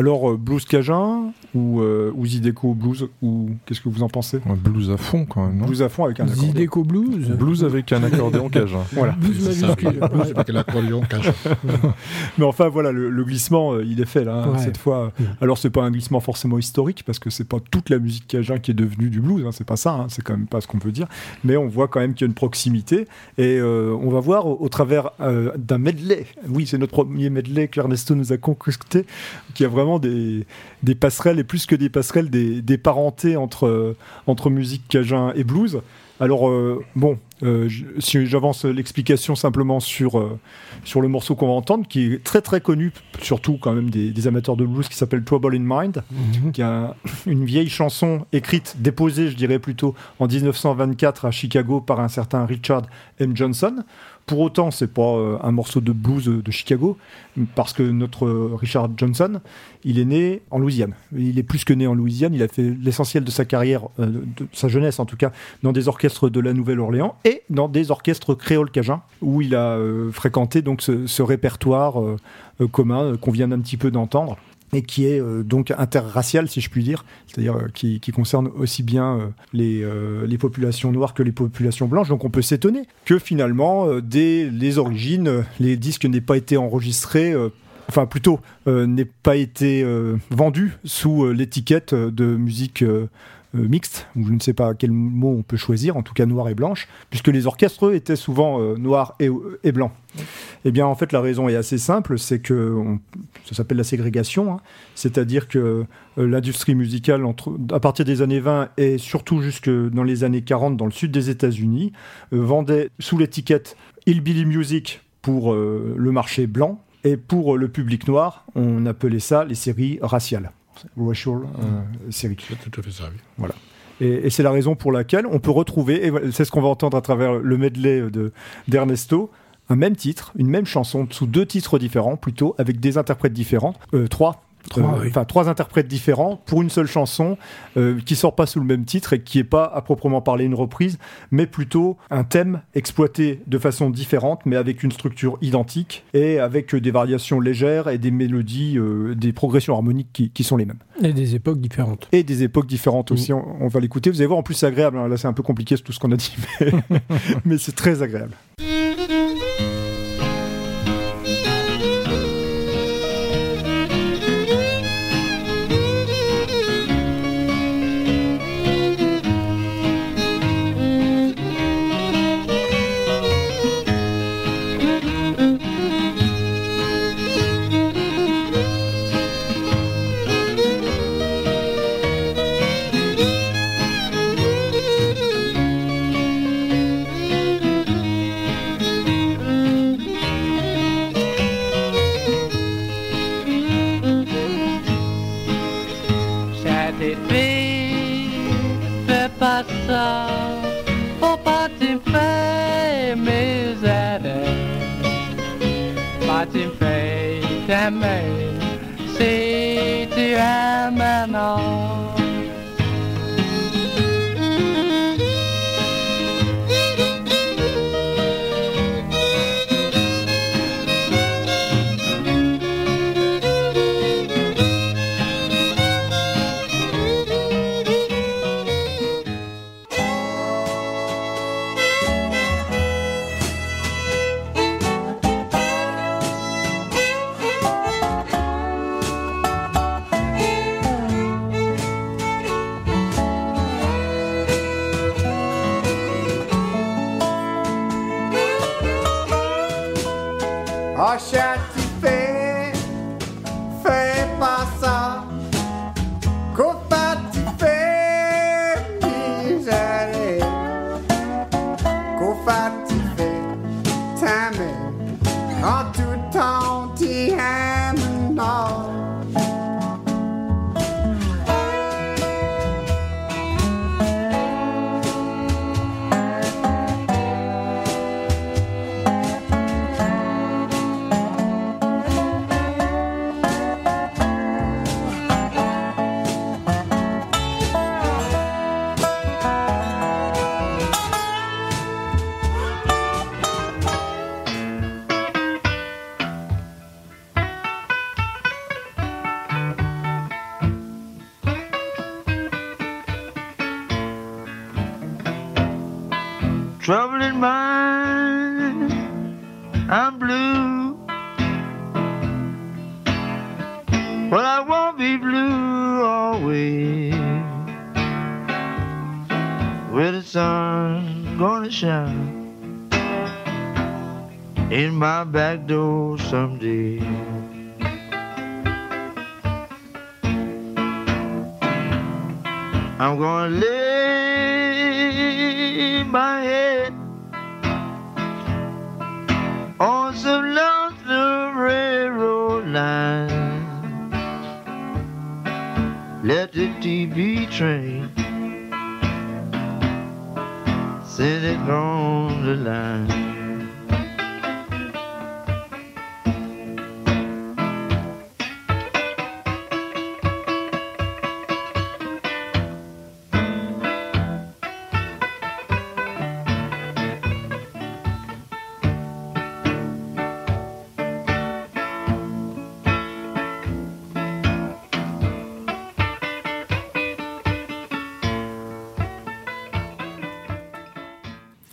Alors, euh, blues cajun ou, euh, ou Zydeco blues ou qu'est-ce que vous en pensez Un blues à fond quand même, non Blues à fond avec un accordéon. Zydeco Blues. Blues avec un accordéon cajun. Voilà. Blues majuscule. Ouais. Avec l'accordéon cache. Mais enfin, voilà, le, le glissement, euh, il est fait là, hein, Ouais. cette fois. Mm. Alors, c'est pas un glissement forcément historique, parce que c'est pas toute la musique cajun qui est devenue du blues, hein, c'est pas ça, hein, c'est quand même pas ce qu'on peut dire. Mais on voit quand même qu'il y a une proximité, et euh, on va voir au, au travers euh, d'un medley. Oui, c'est notre premier medley qu'Ernesto nous a concocté, qui a vraiment des, des passerelles, et plus que des passerelles, des, des parentés entre, euh, entre musique cajun et blues. Alors, euh, bon, euh, si j'avance l'explication simplement sur, euh, sur le morceau qu'on va entendre, qui est très très connu, surtout quand même des, des amateurs de blues, qui s'appelle Trouble in Mind, Mhm. qui est un- une vieille chanson écrite, déposée, je dirais plutôt, en 1924 à Chicago par un certain Richard M. Johnson. Pour autant, c'est pas euh, un morceau de blues de Chicago, parce que notre euh, Richard Johnson, il est né en Louisiane. Il est plus que né en Louisiane. Il a fait l'essentiel de sa carrière, euh, de sa jeunesse en tout cas, dans des orchestres de la Nouvelle-Orléans et dans des orchestres créoles cajun, où il a fréquenté donc ce, ce répertoire commun qu'on vient d'un petit peu d'entendre et qui est euh, donc interracial, si je puis dire, c'est-à-dire euh, qui, concerne aussi bien euh, les, les populations noires que les populations blanches. Donc on peut s'étonner que finalement, dès les origines, les disques n'aient pas été enregistrés. Enfin, plutôt, n'aient pas été vendus sous l'étiquette de musique euh, euh, mixte, ou je ne sais pas quel mot on peut choisir, en tout cas noir et blanche, puisque les orchestres étaient souvent euh, noirs et, et blancs. Eh bien, en fait, la raison est assez simple, c'est que ça s'appelle la ségrégation, hein. c'est-à-dire que euh, l'industrie musicale, entre, à partir des années 20 et surtout jusque dans les années 40 dans le sud des États-Unis, euh, vendait sous l'étiquette Hillbilly Music pour euh, le marché blanc et pour euh, le public noir, on appelait ça les séries raciales. Racial euh. C'est tout à fait ça, oui. Et, et c'est la raison pour laquelle on peut retrouver, et voilà, c'est ce qu'on va entendre à travers le medley de- d'Ernesto, un même titre, une même chanson, sous deux titres différents plutôt, avec des interprètes différents, euh, trois. Trois, Euh, oui. Trois interprètes différents pour une seule chanson euh, qui sort pas sous le même titre et qui est pas à proprement parler une reprise, mais plutôt un thème exploité de façon différente, mais avec une structure identique et avec euh, des variations légères et des mélodies, euh, des progressions harmoniques qui- qui sont les mêmes Et des époques différentes. et des époques différentes aussi. On, on va l'écouter. Vous allez voir, en plus, c'est agréable. hein. Là, c'est un peu compliqué, tout ce qu'on a dit, mais, mais c'est très agréable.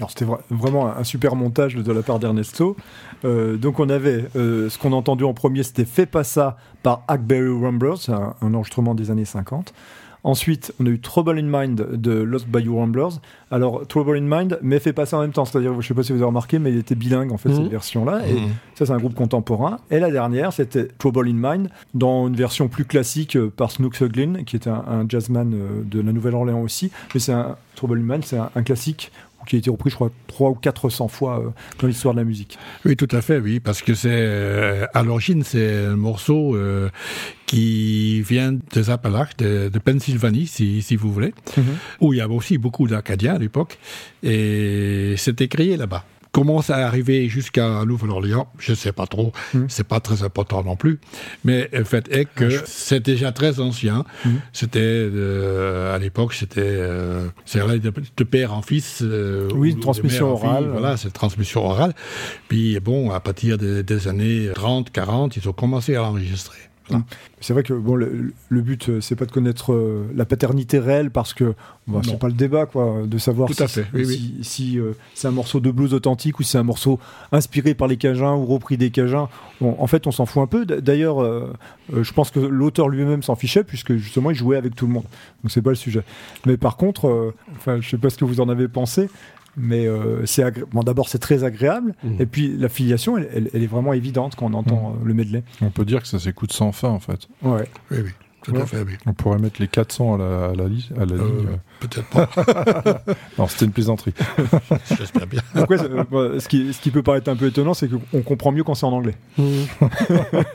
Alors c'était vra- vraiment un, super montage de la part d'Ernesto. Euh, donc on avait euh, ce qu'on a entendu en premier, c'était Fais pas ça par Hackberry Ramblers, un, un enregistrement des années 50. Ensuite, on a eu Trouble in Mind de Lost Bayou Ramblers. Alors, Trouble in Mind, mais fait pas ça en même temps. C'est-à-dire, je sais pas si vous avez remarqué, mais il était bilingue en fait, cette version-là. Et Mhm. ça, c'est un groupe contemporain. Et la dernière, c'était Trouble in Mind, dans une version plus classique euh, par Snooks Glynn, qui était un, un jazzman euh, de la Nouvelle-Orléans aussi. Mais c'est un Trouble in Mind, c'est un, un classique qui a été repris, je crois, 300 ou 400 fois euh, dans l'histoire de la musique. Oui, tout à fait, oui, parce que c'est euh, à l'origine c'est un morceau euh, qui vient des Appalaches, de, de Pennsylvanie, si, si vous voulez, où il y avait aussi beaucoup d'Acadiens à l'époque, et c'était créé là-bas. Comment ça est arrivé jusqu'à Nouvelle-Orléans, je ne sais pas trop, Mhm. c'est pas très important non plus, mais le fait est que c'est déjà très ancien. Mhm. C'était euh, à l'époque, c'était euh, de, de père en fils. euh, Oui, ou transmission fille, orale. Voilà, c'est transmission orale. Puis bon, à partir des, des années 30, 40, ils ont commencé à l'enregistrer. Voilà. C'est vrai que bon, le, le but, euh, c'est pas de connaître euh, la paternité réelle parce que bah, c'est pas le débat, quoi, de savoir Tout si, oui, si, si, euh, c'est un morceau de blues authentique ou si c'est un morceau inspiré par les Cajuns ou repris des Cajuns. En fait, on s'en fout un peu. D'ailleurs, euh, je pense que l'auteur lui-même s'en fichait puisque justement, il jouait avec tout le monde. Donc c'est pas le sujet. Mais par contre, enfin, je sais pas ce que vous en avez pensé. Mais euh, c'est agré- bon, d'abord c'est très agréable Mhm. et puis la filiation elle, elle- elle est vraiment évidente quand on entend euh, le medley. On peut dire que ça s'écoute sans fin en fait. Ouais. Oui, oui, tout Ouais. à fait, oui. On pourrait mettre les 400 à la, à la, li- à la Euh, ligne. Peut-être pas, Non, c'était une plaisanterie. j'espère bien. Donc ouais, c'est- euh, ce, qui, ce qui peut paraître un peu étonnant, c'est qu'on comprend mieux quand c'est en anglais. Mhm.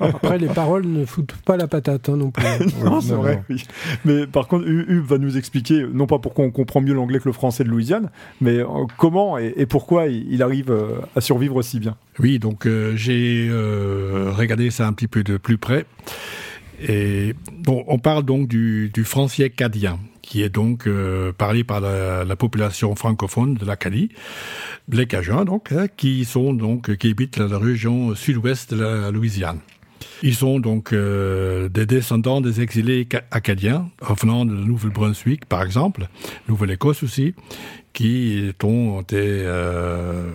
Après, les paroles ne foutent pas la patate hein, non plus. non, c'est vrai, non. oui. Mais par contre, Hu- Hub va nous expliquer, non pas pourquoi on comprend mieux l'anglais que le français de Louisiane, mais euh, comment et, et pourquoi il, arrive euh, à survivre aussi bien. Oui, donc euh, j'ai euh, regardé ça un petit peu de plus près. Et on parle donc du, du français cadien, qui est donc euh, parlé par la, la population francophone de l'Acadie, les Cajuns donc, hein, qui sont donc qui habitent la région sud-ouest de la Louisiane. Ils sont donc euh, des descendants des exilés ca- acadiens, venant de Nouvelle-Brunswick par exemple, Nouvelle-Écosse aussi, qui ont été euh,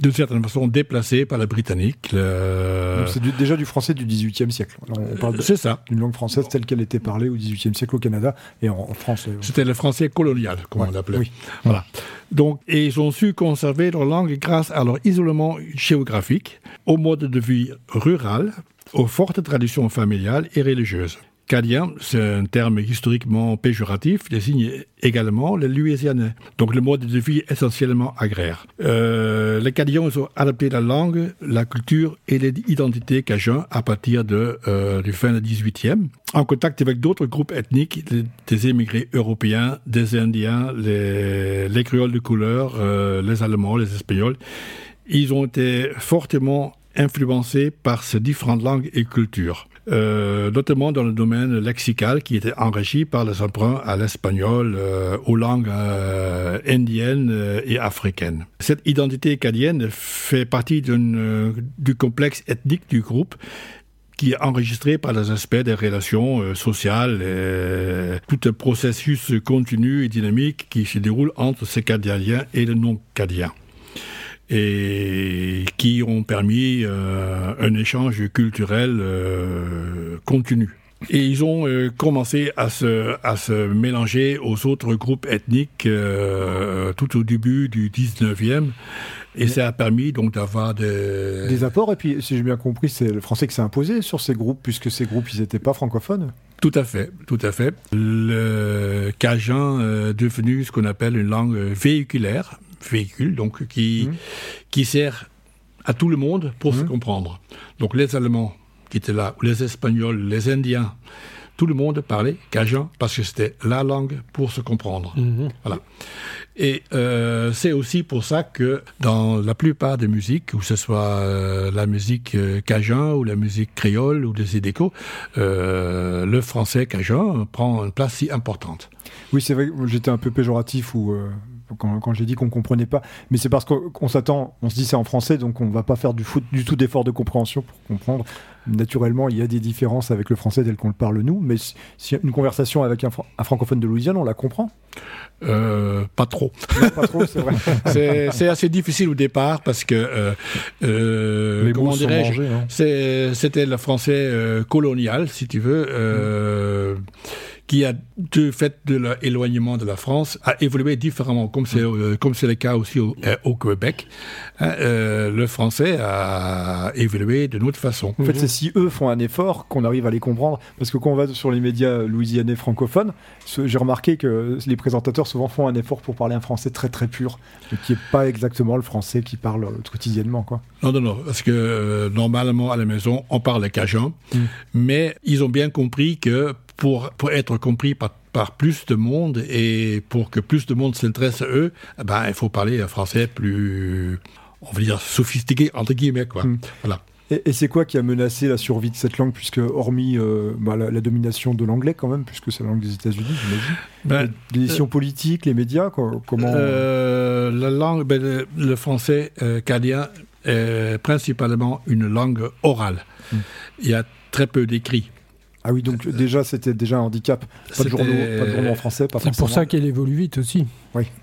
d'une certaine façon déplacés par les Britanniques. Le- C'est déjà du français du XVIIIe siècle. Alors, on parle de- C'est ça. d'une langue française telle qu'elle était parlée au XVIIIe siècle au Canada et en, en France. euh, C'était le français colonial, comme Ouais, on l'appelait. oui. Voilà. Donc, et ils ont su conserver leur langue grâce à leur isolement géographique, au mode de vie rural, aux fortes traditions familiales et religieuses. Cadien, c'est un terme historiquement péjoratif, désigne également les Louisianais. Donc le mode de vie essentiellement agraire. Euh, les Cadiens ont adapté la langue, la culture et l'identité cajun à partir euh, du fin du 18e, en contact avec d'autres groupes ethniques, des émigrés européens, des Indiens, les, les créoles de couleur, euh, les Allemands, les Espagnols. Ils ont été fortement influencés par ces différentes langues et cultures. Euh, notamment dans le domaine lexical qui était enrichi par les emprunts à l'espagnol, euh, aux langues euh, indiennes euh, et africaines. Cette identité acadienne fait partie du complexe ethnique du groupe qui est enregistré par les aspects des relations sociales, et tout un processus continu et dynamique qui se déroule entre ces Cadiens et les non-Cadiens et qui ont permis euh, un échange culturel euh, continu. Et ils ont euh, commencé à se, à se mélanger aux autres groupes ethniques tout au début du 19e. Et ça a permis donc d'avoir des... Des apports, et puis si j'ai bien compris, c'est le français qui s'est imposé sur ces groupes, puisque ces groupes, ils n'étaient pas francophones. Tout à fait, tout à fait. Le cajun est devenu ce qu'on appelle une langue véhiculaire, véhicule, donc qui, Mhm. qui sert à tout le monde pour se Mhm. comprendre. Donc les Allemands qui étaient là, ou les Espagnols, les Indiens, tout le monde parlait cajun parce que c'était la langue pour se comprendre. Mhm. Voilà. Et euh, c'est aussi pour ça que dans la plupart des musiques, que ce soit euh, la musique euh, cajun ou la musique créole ou des idécos, le français cajun prend une place si importante. Oui, c'est vrai, que j'étais un peu péjoratif ou quand, quand j'ai dit qu'on comprenait pas, mais c'est parce qu'on s'attend, on se dit c'est en français, donc on va pas faire du, foot, du tout d'effort de compréhension pour comprendre. Naturellement, il y a des différences avec le français tel qu'on le parle nous, mais si, si une conversation avec un, fran- un francophone de Louisiane, on la comprend. Euh, pas trop. Non, pas trop, c'est vrai. C'est assez difficile au départ parce que euh, euh, Les comment dirais-je hein. C'était le français euh, colonial, si tu veux, qui a, du fait de l'éloignement de la France, a évolué différemment, comme c'est euh, comme c'est le cas aussi au, euh, au Québec. Hein, euh, le français a évolué d'une autre façon. En fait, c'est si eux font un effort qu'on arrive à les comprendre. Parce que quand on va sur les médias louisianais francophones, j'ai remarqué que les présentateurs souvent font un effort pour parler un français très très pur, mais qui n'est pas exactement le français qu'ils parlent euh, quotidiennement. Quoi. Non, non, non, parce que normalement à la maison, on parle cajun, mais ils ont bien compris que pour, pour être compris par, par plus de monde et pour que plus de monde s'intéresse à eux, eh ben, il faut parler un français plus, on va dire, sophistiqué, entre guillemets, quoi. Mm. Voilà. Et, et c'est quoi qui a menacé la survie de cette langue, puisque hormis euh, bah, la, la domination de l'anglais quand même, puisque c'est la langue des États-Unis, j'imagine. Ben, les décisions politiques, les médias, quoi, comment euh, la langue, ben, le, le français euh, cadien est principalement une langue orale. Mm. Il y a très peu d'écrits. Ah oui, donc déjà c'était déjà un handicap. Pas de, journaux, pas de journaux en français, pas C'est pour ça qu'elle évolue vite aussi.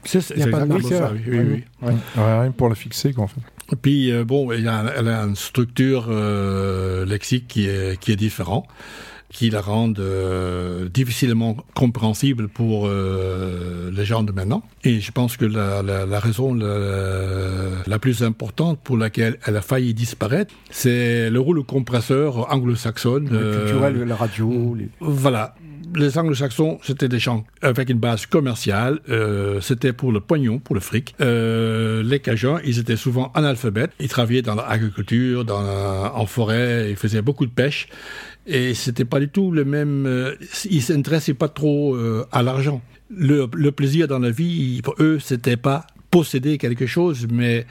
C'est Il y a pas de ça, oui, oui, oui. Ouais, rien que pour la fixer, quoi, en fait. Et puis, euh, bon, il y a, elle a une structure euh, lexique qui est, qui est différente, qui la rend euh, difficilement compréhensible pour euh, les gens de maintenant. Et je pense que la, la, la raison la, la plus importante pour laquelle elle a failli disparaître, c'est le rôle compresseur anglo-saxon. Le euh, culturel, la radio, les... voilà. Les anglo-saxons, c'était des gens avec une base commerciale, euh, c'était pour le pognon, pour le fric. Euh, les Cajuns, ils étaient souvent analphabètes, ils travaillaient dans l'agriculture, dans la- en forêt, ils faisaient beaucoup de pêche, et c'était pas du tout le même... euh, ils s'intéressaient pas trop euh, à l'argent. Le, le plaisir dans la vie, pour eux, c'était pas posséder quelque chose, mais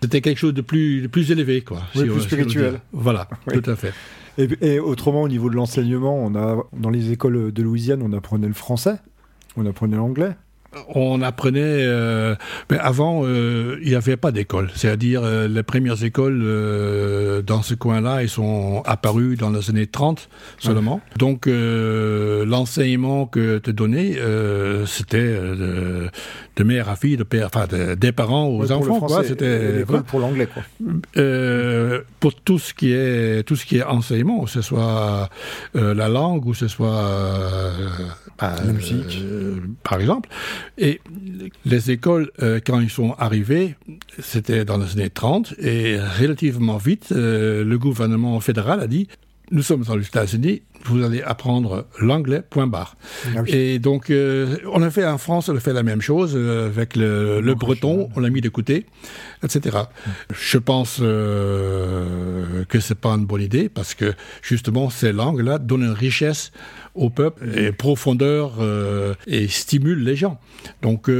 c'était quelque chose de plus, de plus élevé, quoi. Oui, si plus on- spirituel. Voilà, Oui. tout à fait. Et, et autrement, au niveau de l'enseignement, on a dans les écoles de Louisiane, on apprenait le français, on apprenait l'anglais. On apprenait, euh, mais avant, euh, il n'y avait pas d'école. C'est-à-dire, euh, les premières écoles euh, dans ce coin-là, elles sont apparues dans les années 30 seulement. Donc, euh, l'enseignement que te donnais, euh, c'était de, de mère à fille, de père, enfin, de- des parents aux Ouais, enfants, C'était l'école pour l'anglais, quoi. Euh, pour tout ce qui est tout ce qui est enseignement, que ce soit euh, la langue ou ce soit euh, bah, La musique. par exemple. Et les écoles, euh, quand ils sont arrivés, c'était dans les années 30, et relativement vite, euh, le gouvernement fédéral a dit nous sommes aux États-Unis, vous allez apprendre l'anglais, point barre. Ah oui. Et donc, euh, on a fait en France, on a fait la même chose euh, avec le, breton, on l'a mis de côté, etc. Je pense euh, que c'est pas une bonne idée parce que justement ces langues-là donnent une richesse au peuple et profondeur euh, et stimulent les gens. Donc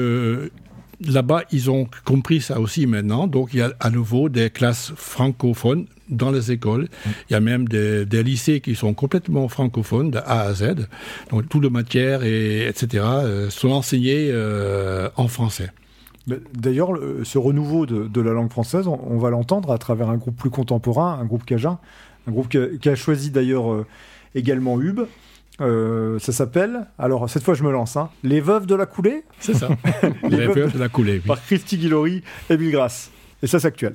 là-bas, ils ont compris ça aussi maintenant. Donc il y a à nouveau des classes francophones dans les écoles. Il y a même des, des lycées qui sont complètement francophones de A à Z. Donc toutes les matières et etc. euh, sont enseignées euh, en français. D'ailleurs, le- ce renouveau de, de la langue française, on, on va l'entendre à travers un groupe plus contemporain, un groupe cajun, un groupe qui a, qui a choisi d'ailleurs euh, également Hub. Euh, ça s'appelle, alors cette fois je me lance, hein, Les Veuves de la Coulée, C'est ça. Les Les veuves veuves de la coulée. oui. par Christy Guillory et Bill Grass. Et ça c'est actuel.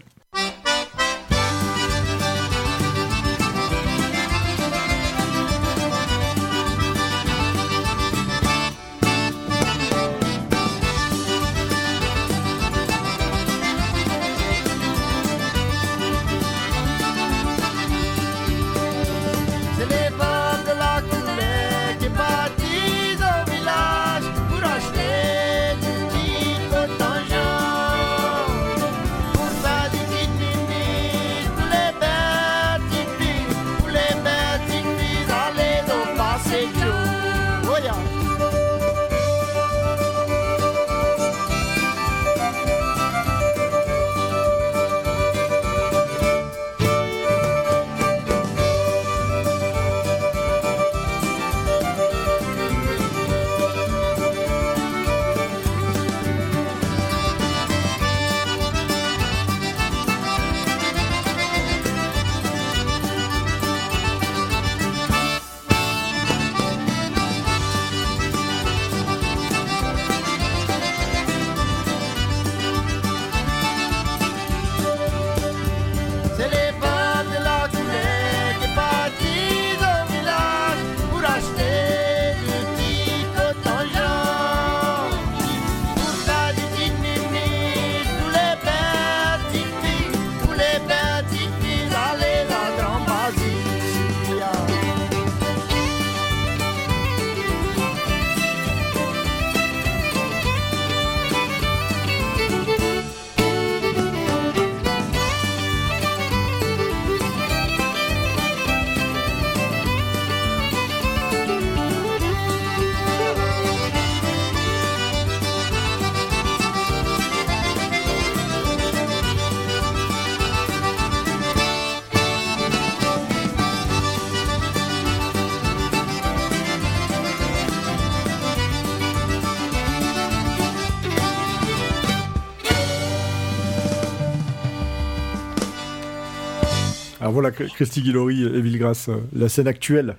Voilà, Christy Guillory et Bill Grass, euh, la scène actuelle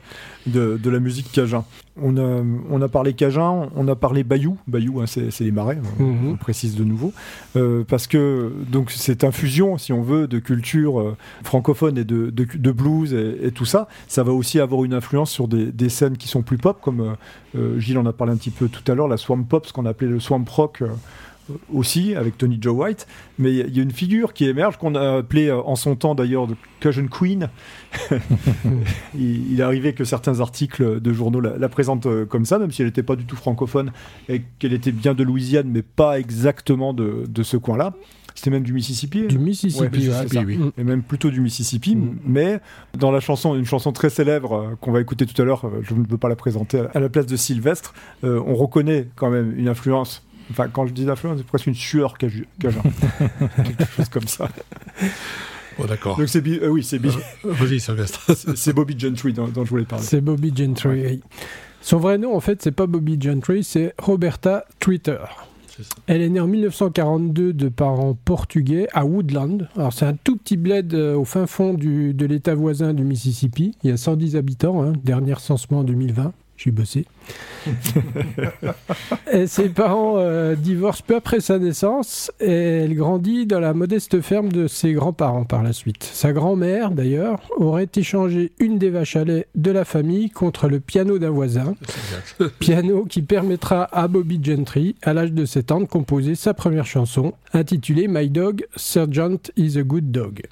de, de la musique cajun. On a, on a parlé cajun, on a parlé bayou. Bayou, hein, c'est les marais, on- Mhm. on précise de nouveau. Euh, parce que donc c'est infusion, si on veut, de culture euh, francophone et de, de, de blues et, et tout ça. Ça va aussi avoir une influence sur des, des scènes qui sont plus pop, comme euh, Gilles en a parlé un petit peu tout à l'heure, la swamp pop, ce qu'on appelait le swamp rock. Aussi avec Tony Joe White, mais il y a- une figure qui émerge qu'on a appelée euh, en son temps d'ailleurs de Cajun Queen. il, il est arrivé que certains articles de journaux la, la présentent euh, comme ça, même si elle n'était pas du tout francophone et qu'elle était bien de Louisiane, mais pas exactement de, de ce coin-là. C'était même du Mississippi. Du Mississippi, Ouais, oui. Et même plutôt du Mississippi, Mm. mais dans la chanson, une chanson très célèbre euh, qu'on va écouter tout à l'heure, je ne veux pas la présenter à la- à la place de Sylvestre, euh, on reconnaît quand même une influence. Enfin, quand je dis influence, c'est presque une sueur caju- cajun. Quelque chose comme ça. Bon, d'accord. Donc c'est euh, oui, c'est Bi- Vas-y, Sylvestre. c'est- c'est Bobby Gentry dont, dont je voulais parler. C'est Bobby Gentry. oui. Son vrai nom, en fait, c'est pas Bobby Gentry, c'est Roberta Twitter. Elle est née en 1942 de parents portugais à Woodland. Alors c'est un tout petit bled euh, au fin fond du- de l'état voisin du Mississippi. Il y a 110 habitants, hein, dernier recensement en 2020. J'ai bossé. et ses parents euh, divorcent peu après sa naissance et elle grandit dans la modeste ferme de ses grands-parents par la suite. Sa grand-mère, d'ailleurs, aurait échangé une des vaches à lait de la famille contre le piano d'un voisin. Piano qui permettra à Bobby Gentry, à l'âge de 7 ans, de composer sa première chanson, intitulée My Dog, Sergeant is a Good Dog.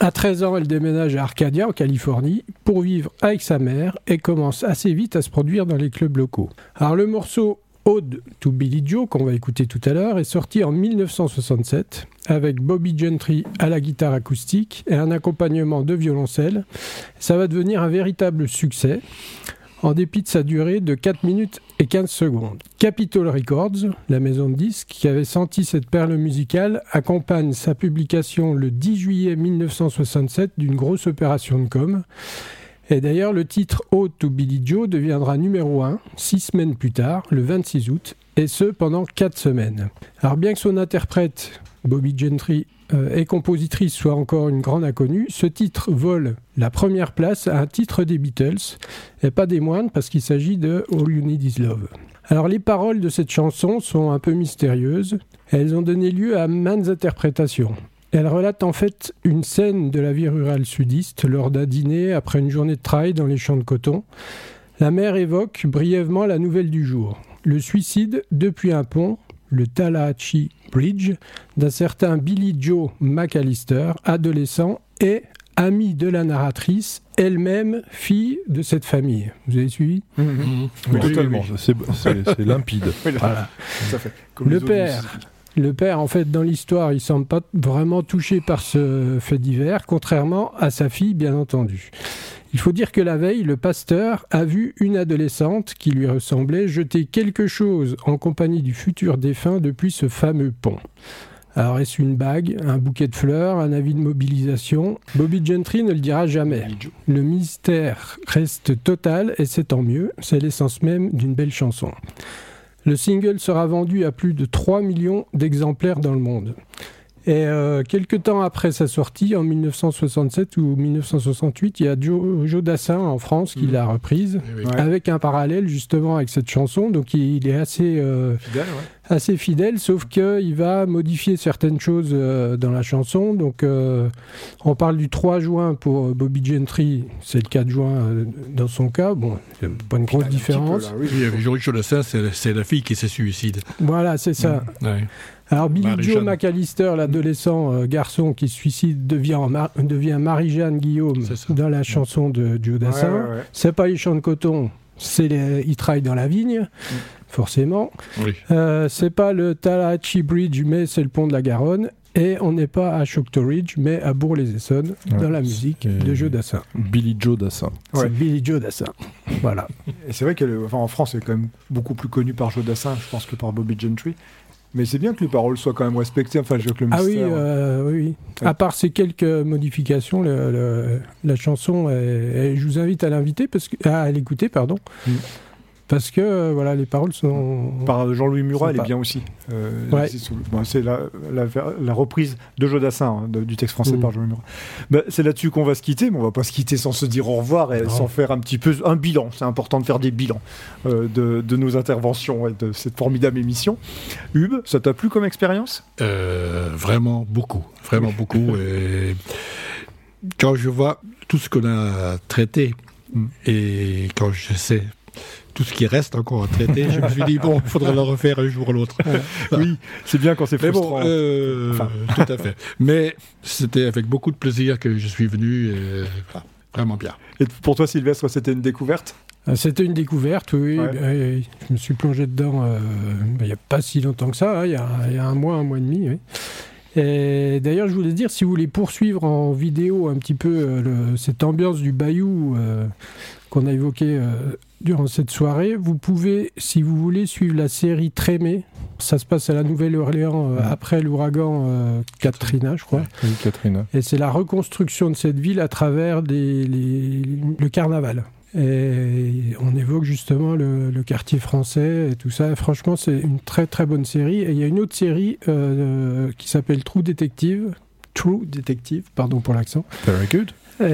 À 13 ans, elle déménage à Arcadia, en Californie, pour vivre avec sa mère et commence assez vite à se produire dans les clubs locaux. Alors le morceau Ode to Billy Joe, qu'on va écouter tout à l'heure, est sorti en 1967 avec Bobby Gentry à la guitare acoustique et un accompagnement de violoncelle. Ça va devenir un véritable succès en dépit de sa durée de 4 minutes et 15 secondes. Capitol Records, la maison de disques qui avait senti cette perle musicale, accompagne sa publication le 10 juillet 1967 d'une grosse opération de com. Et d'ailleurs, le titre Ode to Billy Joe deviendra numéro 1 six semaines plus tard, le 26 août, et ce pendant quatre semaines. Alors bien que son interprète, Bobby Gentry, euh, et compositrice soit encore une grande inconnue, ce titre vole la première place à un titre des Beatles, et pas des moindres parce qu'il s'agit de All You Need Is Love. Alors les paroles de cette chanson sont un peu mystérieuses, elles ont donné lieu à maintes interprétations. Elle relate en fait une scène de la vie rurale sudiste lors d'un dîner après une journée de travail dans les champs de coton. La mère évoque brièvement la nouvelle du jour, le suicide depuis un pont, le Tallahatchie Bridge, d'un certain Billy Joe McAllister, adolescent et ami de la narratrice, elle-même fille de cette famille. Vous avez suivi? Oui, Oui, totalement. oui, C'est c'est- c'est limpide. Voilà. Fait. Comme père. Le père, en fait, dans l'histoire, il semble pas vraiment touché par ce fait divers, contrairement à sa fille, bien entendu. Il faut dire que la veille, le pasteur a vu une adolescente qui lui ressemblait jeter quelque chose en compagnie du futur défunt depuis ce fameux pont. Alors, est-ce une bague, un bouquet de fleurs, un avis de mobilisation? Bobby Gentry ne le dira jamais. Le mystère reste total et c'est tant mieux, c'est l'essence même d'une belle chanson. Le single sera vendu à plus de 3 millions d'exemplaires dans le monde. Et euh, quelques temps après sa sortie, en 1967 ou 1968, il y a Joe, Joe Dassin en France qui Mhm. l'a reprise, Oui. Ouais. avec un parallèle justement avec cette chanson. Donc il, il est assez, euh, Fidèle, ouais. assez fidèle, sauf qu'il va modifier certaines choses euh, dans la chanson. Donc on parle du 3 juin pour Bobby Gentry, c'est le 4 juin dans son cas. Bon, il a pas une grosse petit peu, différence. là, oui. Oui, avec Georges Jodassin, c'est la fille qui se suicide. Voilà, c'est ça. Ouais. Alors Billy. Joe McAllister, l'adolescent euh, garçon qui se suicide, devient, en Mar- devient Marie-Jeanne Guillaume dans la chanson de Joe Dassin. Ouais, ouais, ouais. C'est pas les champs de coton, c'est les... il travaille dans la vigne, Mm. forcément. Oui. Euh, c'est pas le Tallahatchie Bridge, mais c'est le pont de la Garonne. Et on n'est pas à Choctaw Ridge, mais à Bourg-les-Essonnes, Ouais, dans la musique de Joe Dassin. Billy Joe Dassin. Ouais. C'est Billy Joe Dassin. Voilà. Et c'est vrai qu'en enfin, en France, c'est quand même beaucoup plus connu par Joe Dassin, je pense, que par Bobby Gentry. Mais c'est bien que les paroles soient quand même respectées. Enfin, je veux que le Ah oui, euh, oui, oui. Ouais. À part ces quelques modifications, le- le- la chanson, est- est- je vous invite à l'inviter parce que, à l'écouter, pardon, Mm. Parce que euh, voilà, les paroles sont. Par Jean-Louis Murat, elle est bien aussi. Euh, Ouais. c'est la, la, la reprise de Joe Dassin, hein, de- du texte français Mhm. par Jean-Louis Murat. Bah, c'est là-dessus qu'on va se quitter, mais on va pas se quitter sans se dire au revoir et Non. sans faire un petit peu un bilan. C'est important de faire des bilans euh, de, de nos interventions et de cette formidable émission. Hub, ça t'a plu comme expérience? Euh, vraiment beaucoup, vraiment beaucoup. Et quand je vois tout ce qu'on a traité Mm. et quand je sais tout ce qui reste encore à traiter, je me suis dit bon, il faudra le refaire un jour ou l'autre. Oui, c'est bien quand c'est Mais frustrant. bon, euh, Enfin. tout à fait. Mais c'était avec beaucoup de plaisir que je suis venu. et, voilà, vraiment bien. Et pour toi, Sylvestre, c'était une découverte? Euh, C'était une découverte, oui. Ouais. Euh, je me suis plongé dedans euh, il n'y a pas si longtemps que ça, hein, il y, a, il y a un mois, un mois et demi. oui. Et d'ailleurs, je voulais dire, si vous voulez poursuivre en vidéo un petit peu euh, le- cette ambiance du bayou euh, qu'on a évoqué euh, durant cette soirée, vous pouvez, si vous voulez, suivre la série Trémé. Ça se passe à la Nouvelle-Orléans euh, Ouais. après l'ouragan euh, Katrina, je crois. Catherine. Et c'est la reconstruction de cette ville à travers des- les- le carnaval. Et on évoque justement le, le quartier français et tout ça. Franchement, c'est une très très bonne série. Et il y a une autre série euh, qui s'appelle True Detective. True Detective, pardon pour l'accent. Very good.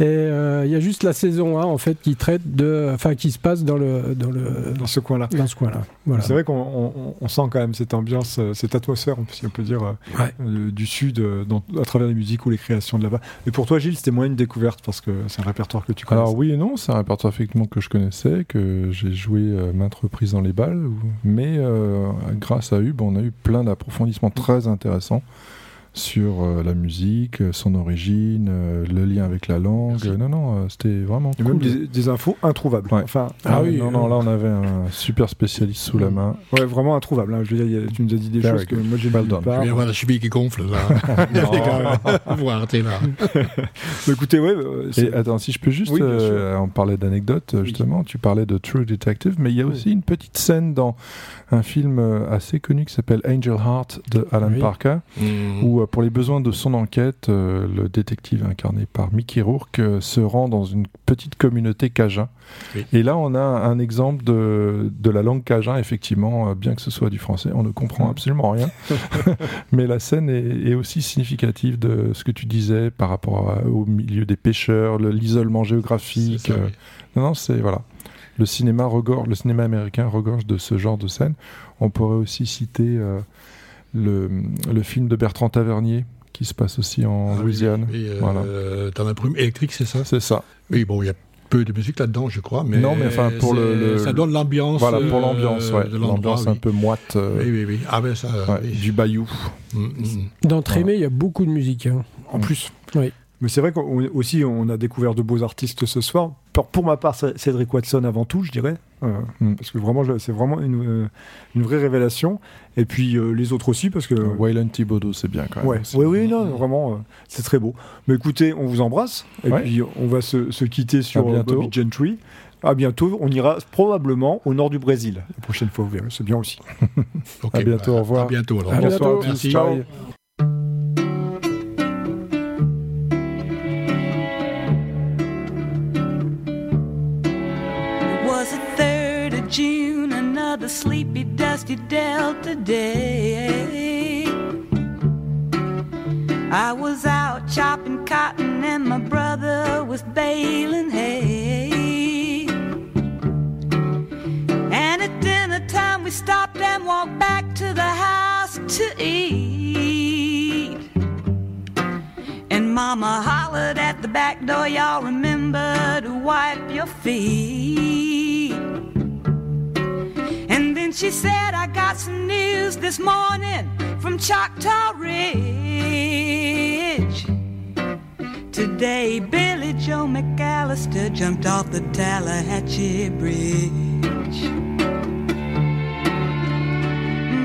Et euh, il y a juste la saison 1 en fait qui traite de, enfin qui se passe dans le dans le dans ce coin-là dans ce coin-là. Voilà. C'est vrai qu'on on- on sent quand même cette ambiance, euh, cette atmosphère, si on peut dire, euh, Ouais. euh, du Sud dans- à travers les musiques ou les créations de là-bas. Et pour toi, Gilles, c'était moins une découverte parce que c'est un répertoire que tu connais. Alors oui et non, c'est un répertoire effectivement que je connaissais, que j'ai joué euh, maintes reprises dans les balles, mais euh, grâce à Hub, on a eu plein d'approfondissements très intéressants sur euh, la musique, euh, son origine, euh, le lien avec la langue. Merci. Non, non, euh, c'était vraiment Et cool. même des, des infos introuvables. Ouais. Enfin, Ah oui, non, euh, non, là on avait un super spécialiste sous la main. ouais, vraiment introuvables. hein. Je veux dire, il y a- tu nous as dit des Very choses que moi j'ai Well nulle done. part. Je viens voir la cheville qui gonfle là. Voir, t'es là. Mais écoutez, ouais, euh, c'est- Et attends, si je peux juste, Oui, euh, on parlait d'anecdotes justement, tu parlais de True Detective, mais il y a aussi une petite scène dans un film euh, assez connu qui s'appelle Angel Heart de Alan Oui. Parker, Mm. où euh, pour les besoins de son enquête, euh, le détective incarné par Mickey Rourke se rend dans une petite communauté cajun. Oui. Et là, on a un exemple de, de la langue cajun, effectivement, bien que ce soit du français, on ne comprend Mm. absolument rien. Mais la scène est, est aussi significative de ce que tu disais par rapport à- au milieu des pêcheurs, le- l'isolement géographique. Euh, non, non, c'est voilà. Le cinéma regorge, le cinéma américain regorge de ce genre de scène. On pourrait aussi citer euh, le, le film de Bertrand Tavernier qui se passe aussi en Ah oui, Louisiane. oui, euh, Voilà. Dans la brume électrique, c'est ça? C'est ça. Oui, bon, il y a peu de musique là-dedans, je crois, mais, Non, mais enfin, pour le- ça donne l'ambiance. Voilà pour euh, l'ambiance, ouais. L'ambiance oui. un peu moite euh, Oui, oui, oui. Ah ben ça, ouais, oui. du bayou. Mm, mm. Dans Trémé, il y a beaucoup de musique. hein. En plus. Oui. Mais c'est vrai qu'aussi, on a découvert de beaux artistes ce soir. Pour, pour ma part, Cédric Watson avant tout, je dirais. Euh, Mm. Parce que vraiment, c'est vraiment une, euh, une vraie révélation. Et puis euh, les autres aussi, parce que. Waylon Thibodeau, c'est bien quand même. Ouais, oui, oui, non, vraiment, euh, c'est très beau. Mais écoutez, on vous embrasse. Et Ouais. puis, on va se, se quitter sur. Bobby Gentry. À bientôt. On ira probablement au nord du Brésil la prochaine fois, vous verrez. C'est bien aussi. Ok, À bientôt, bah, au revoir. À bientôt. alors. À bientôt. Merci. Ciao. June, another sleepy, dusty Delta day. I was out chopping cotton and my brother was baling hay. And at dinner time we stopped and walked back to the house to eat. And mama hollered at the back door, y'all remember to wipe your feet. And she said, I got some news this morning from Choctaw Ridge. Today, Billy Joe McAllister jumped off the Tallahatchie Bridge.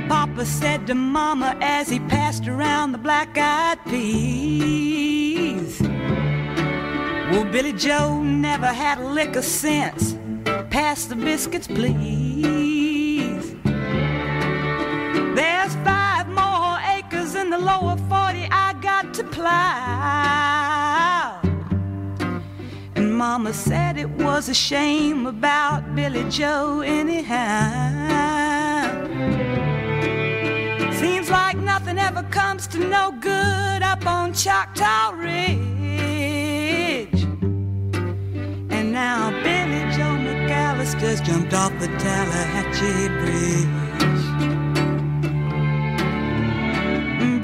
Papa said to Mama as he passed around the black eyed peas. Well, Billy Joe never had a lick of sense. Pass the biscuits, please. The lower 40 I got to plow. And Mama said it was a shame about Billy Joe, anyhow. Seems like nothing ever comes to no good up on Choctaw Ridge. And now Billy Joe McAllister's jumped off the Tallahatchie Bridge.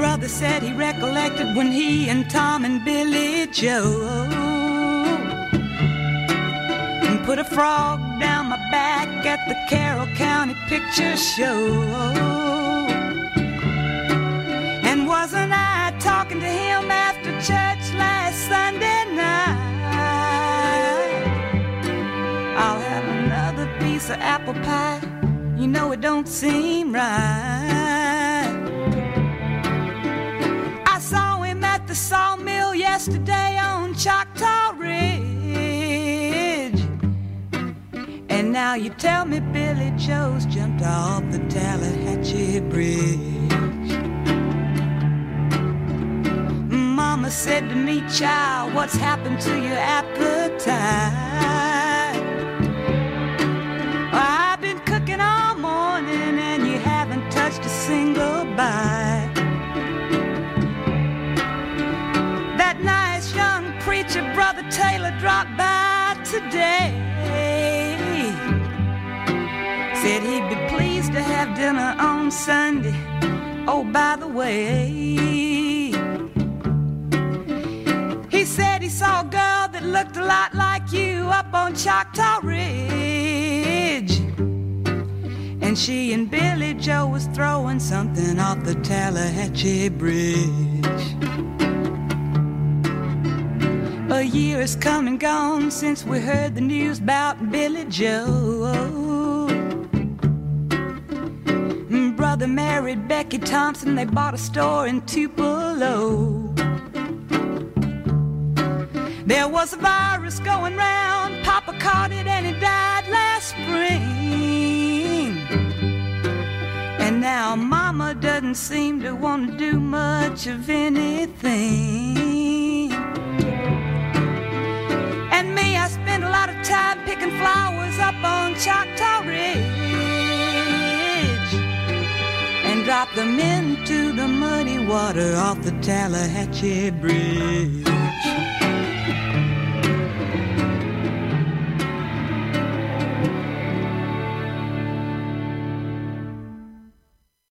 Brother said he recollected when he and Tom and Billy Joe put a frog down my back at the Carroll County Picture Show. And wasn't I talking to him after church last Sunday night? I'll have another piece of apple pie. You know it don't seem right. The sawmill yesterday on Choctaw Ridge. And now you tell me Billy Joe's jumped off the Tallahatchie Bridge. Mama said to me, child, what's happened to your appetite? I've been cooking all morning and you haven't touched a single bite. Preacher, Brother Taylor, dropped by today. Said he'd be pleased to have dinner on Sunday. Oh, by the way, he said he saw a girl that looked a lot like you up on Choctaw Ridge. And she and Billy Joe was throwing something off the Tallahatchie Bridge. A year has come and gone since we heard the news about Billy Joe. Brother married Becky Thompson, they bought a store in Tupelo. There was a virus going round, Papa caught it and he died last spring. And now Mama doesn't seem to want to do much of anything. Spend a lot of time picking flowers up on Choctaw Ridge and drop them into the muddy water off the Tallahatchie Bridge.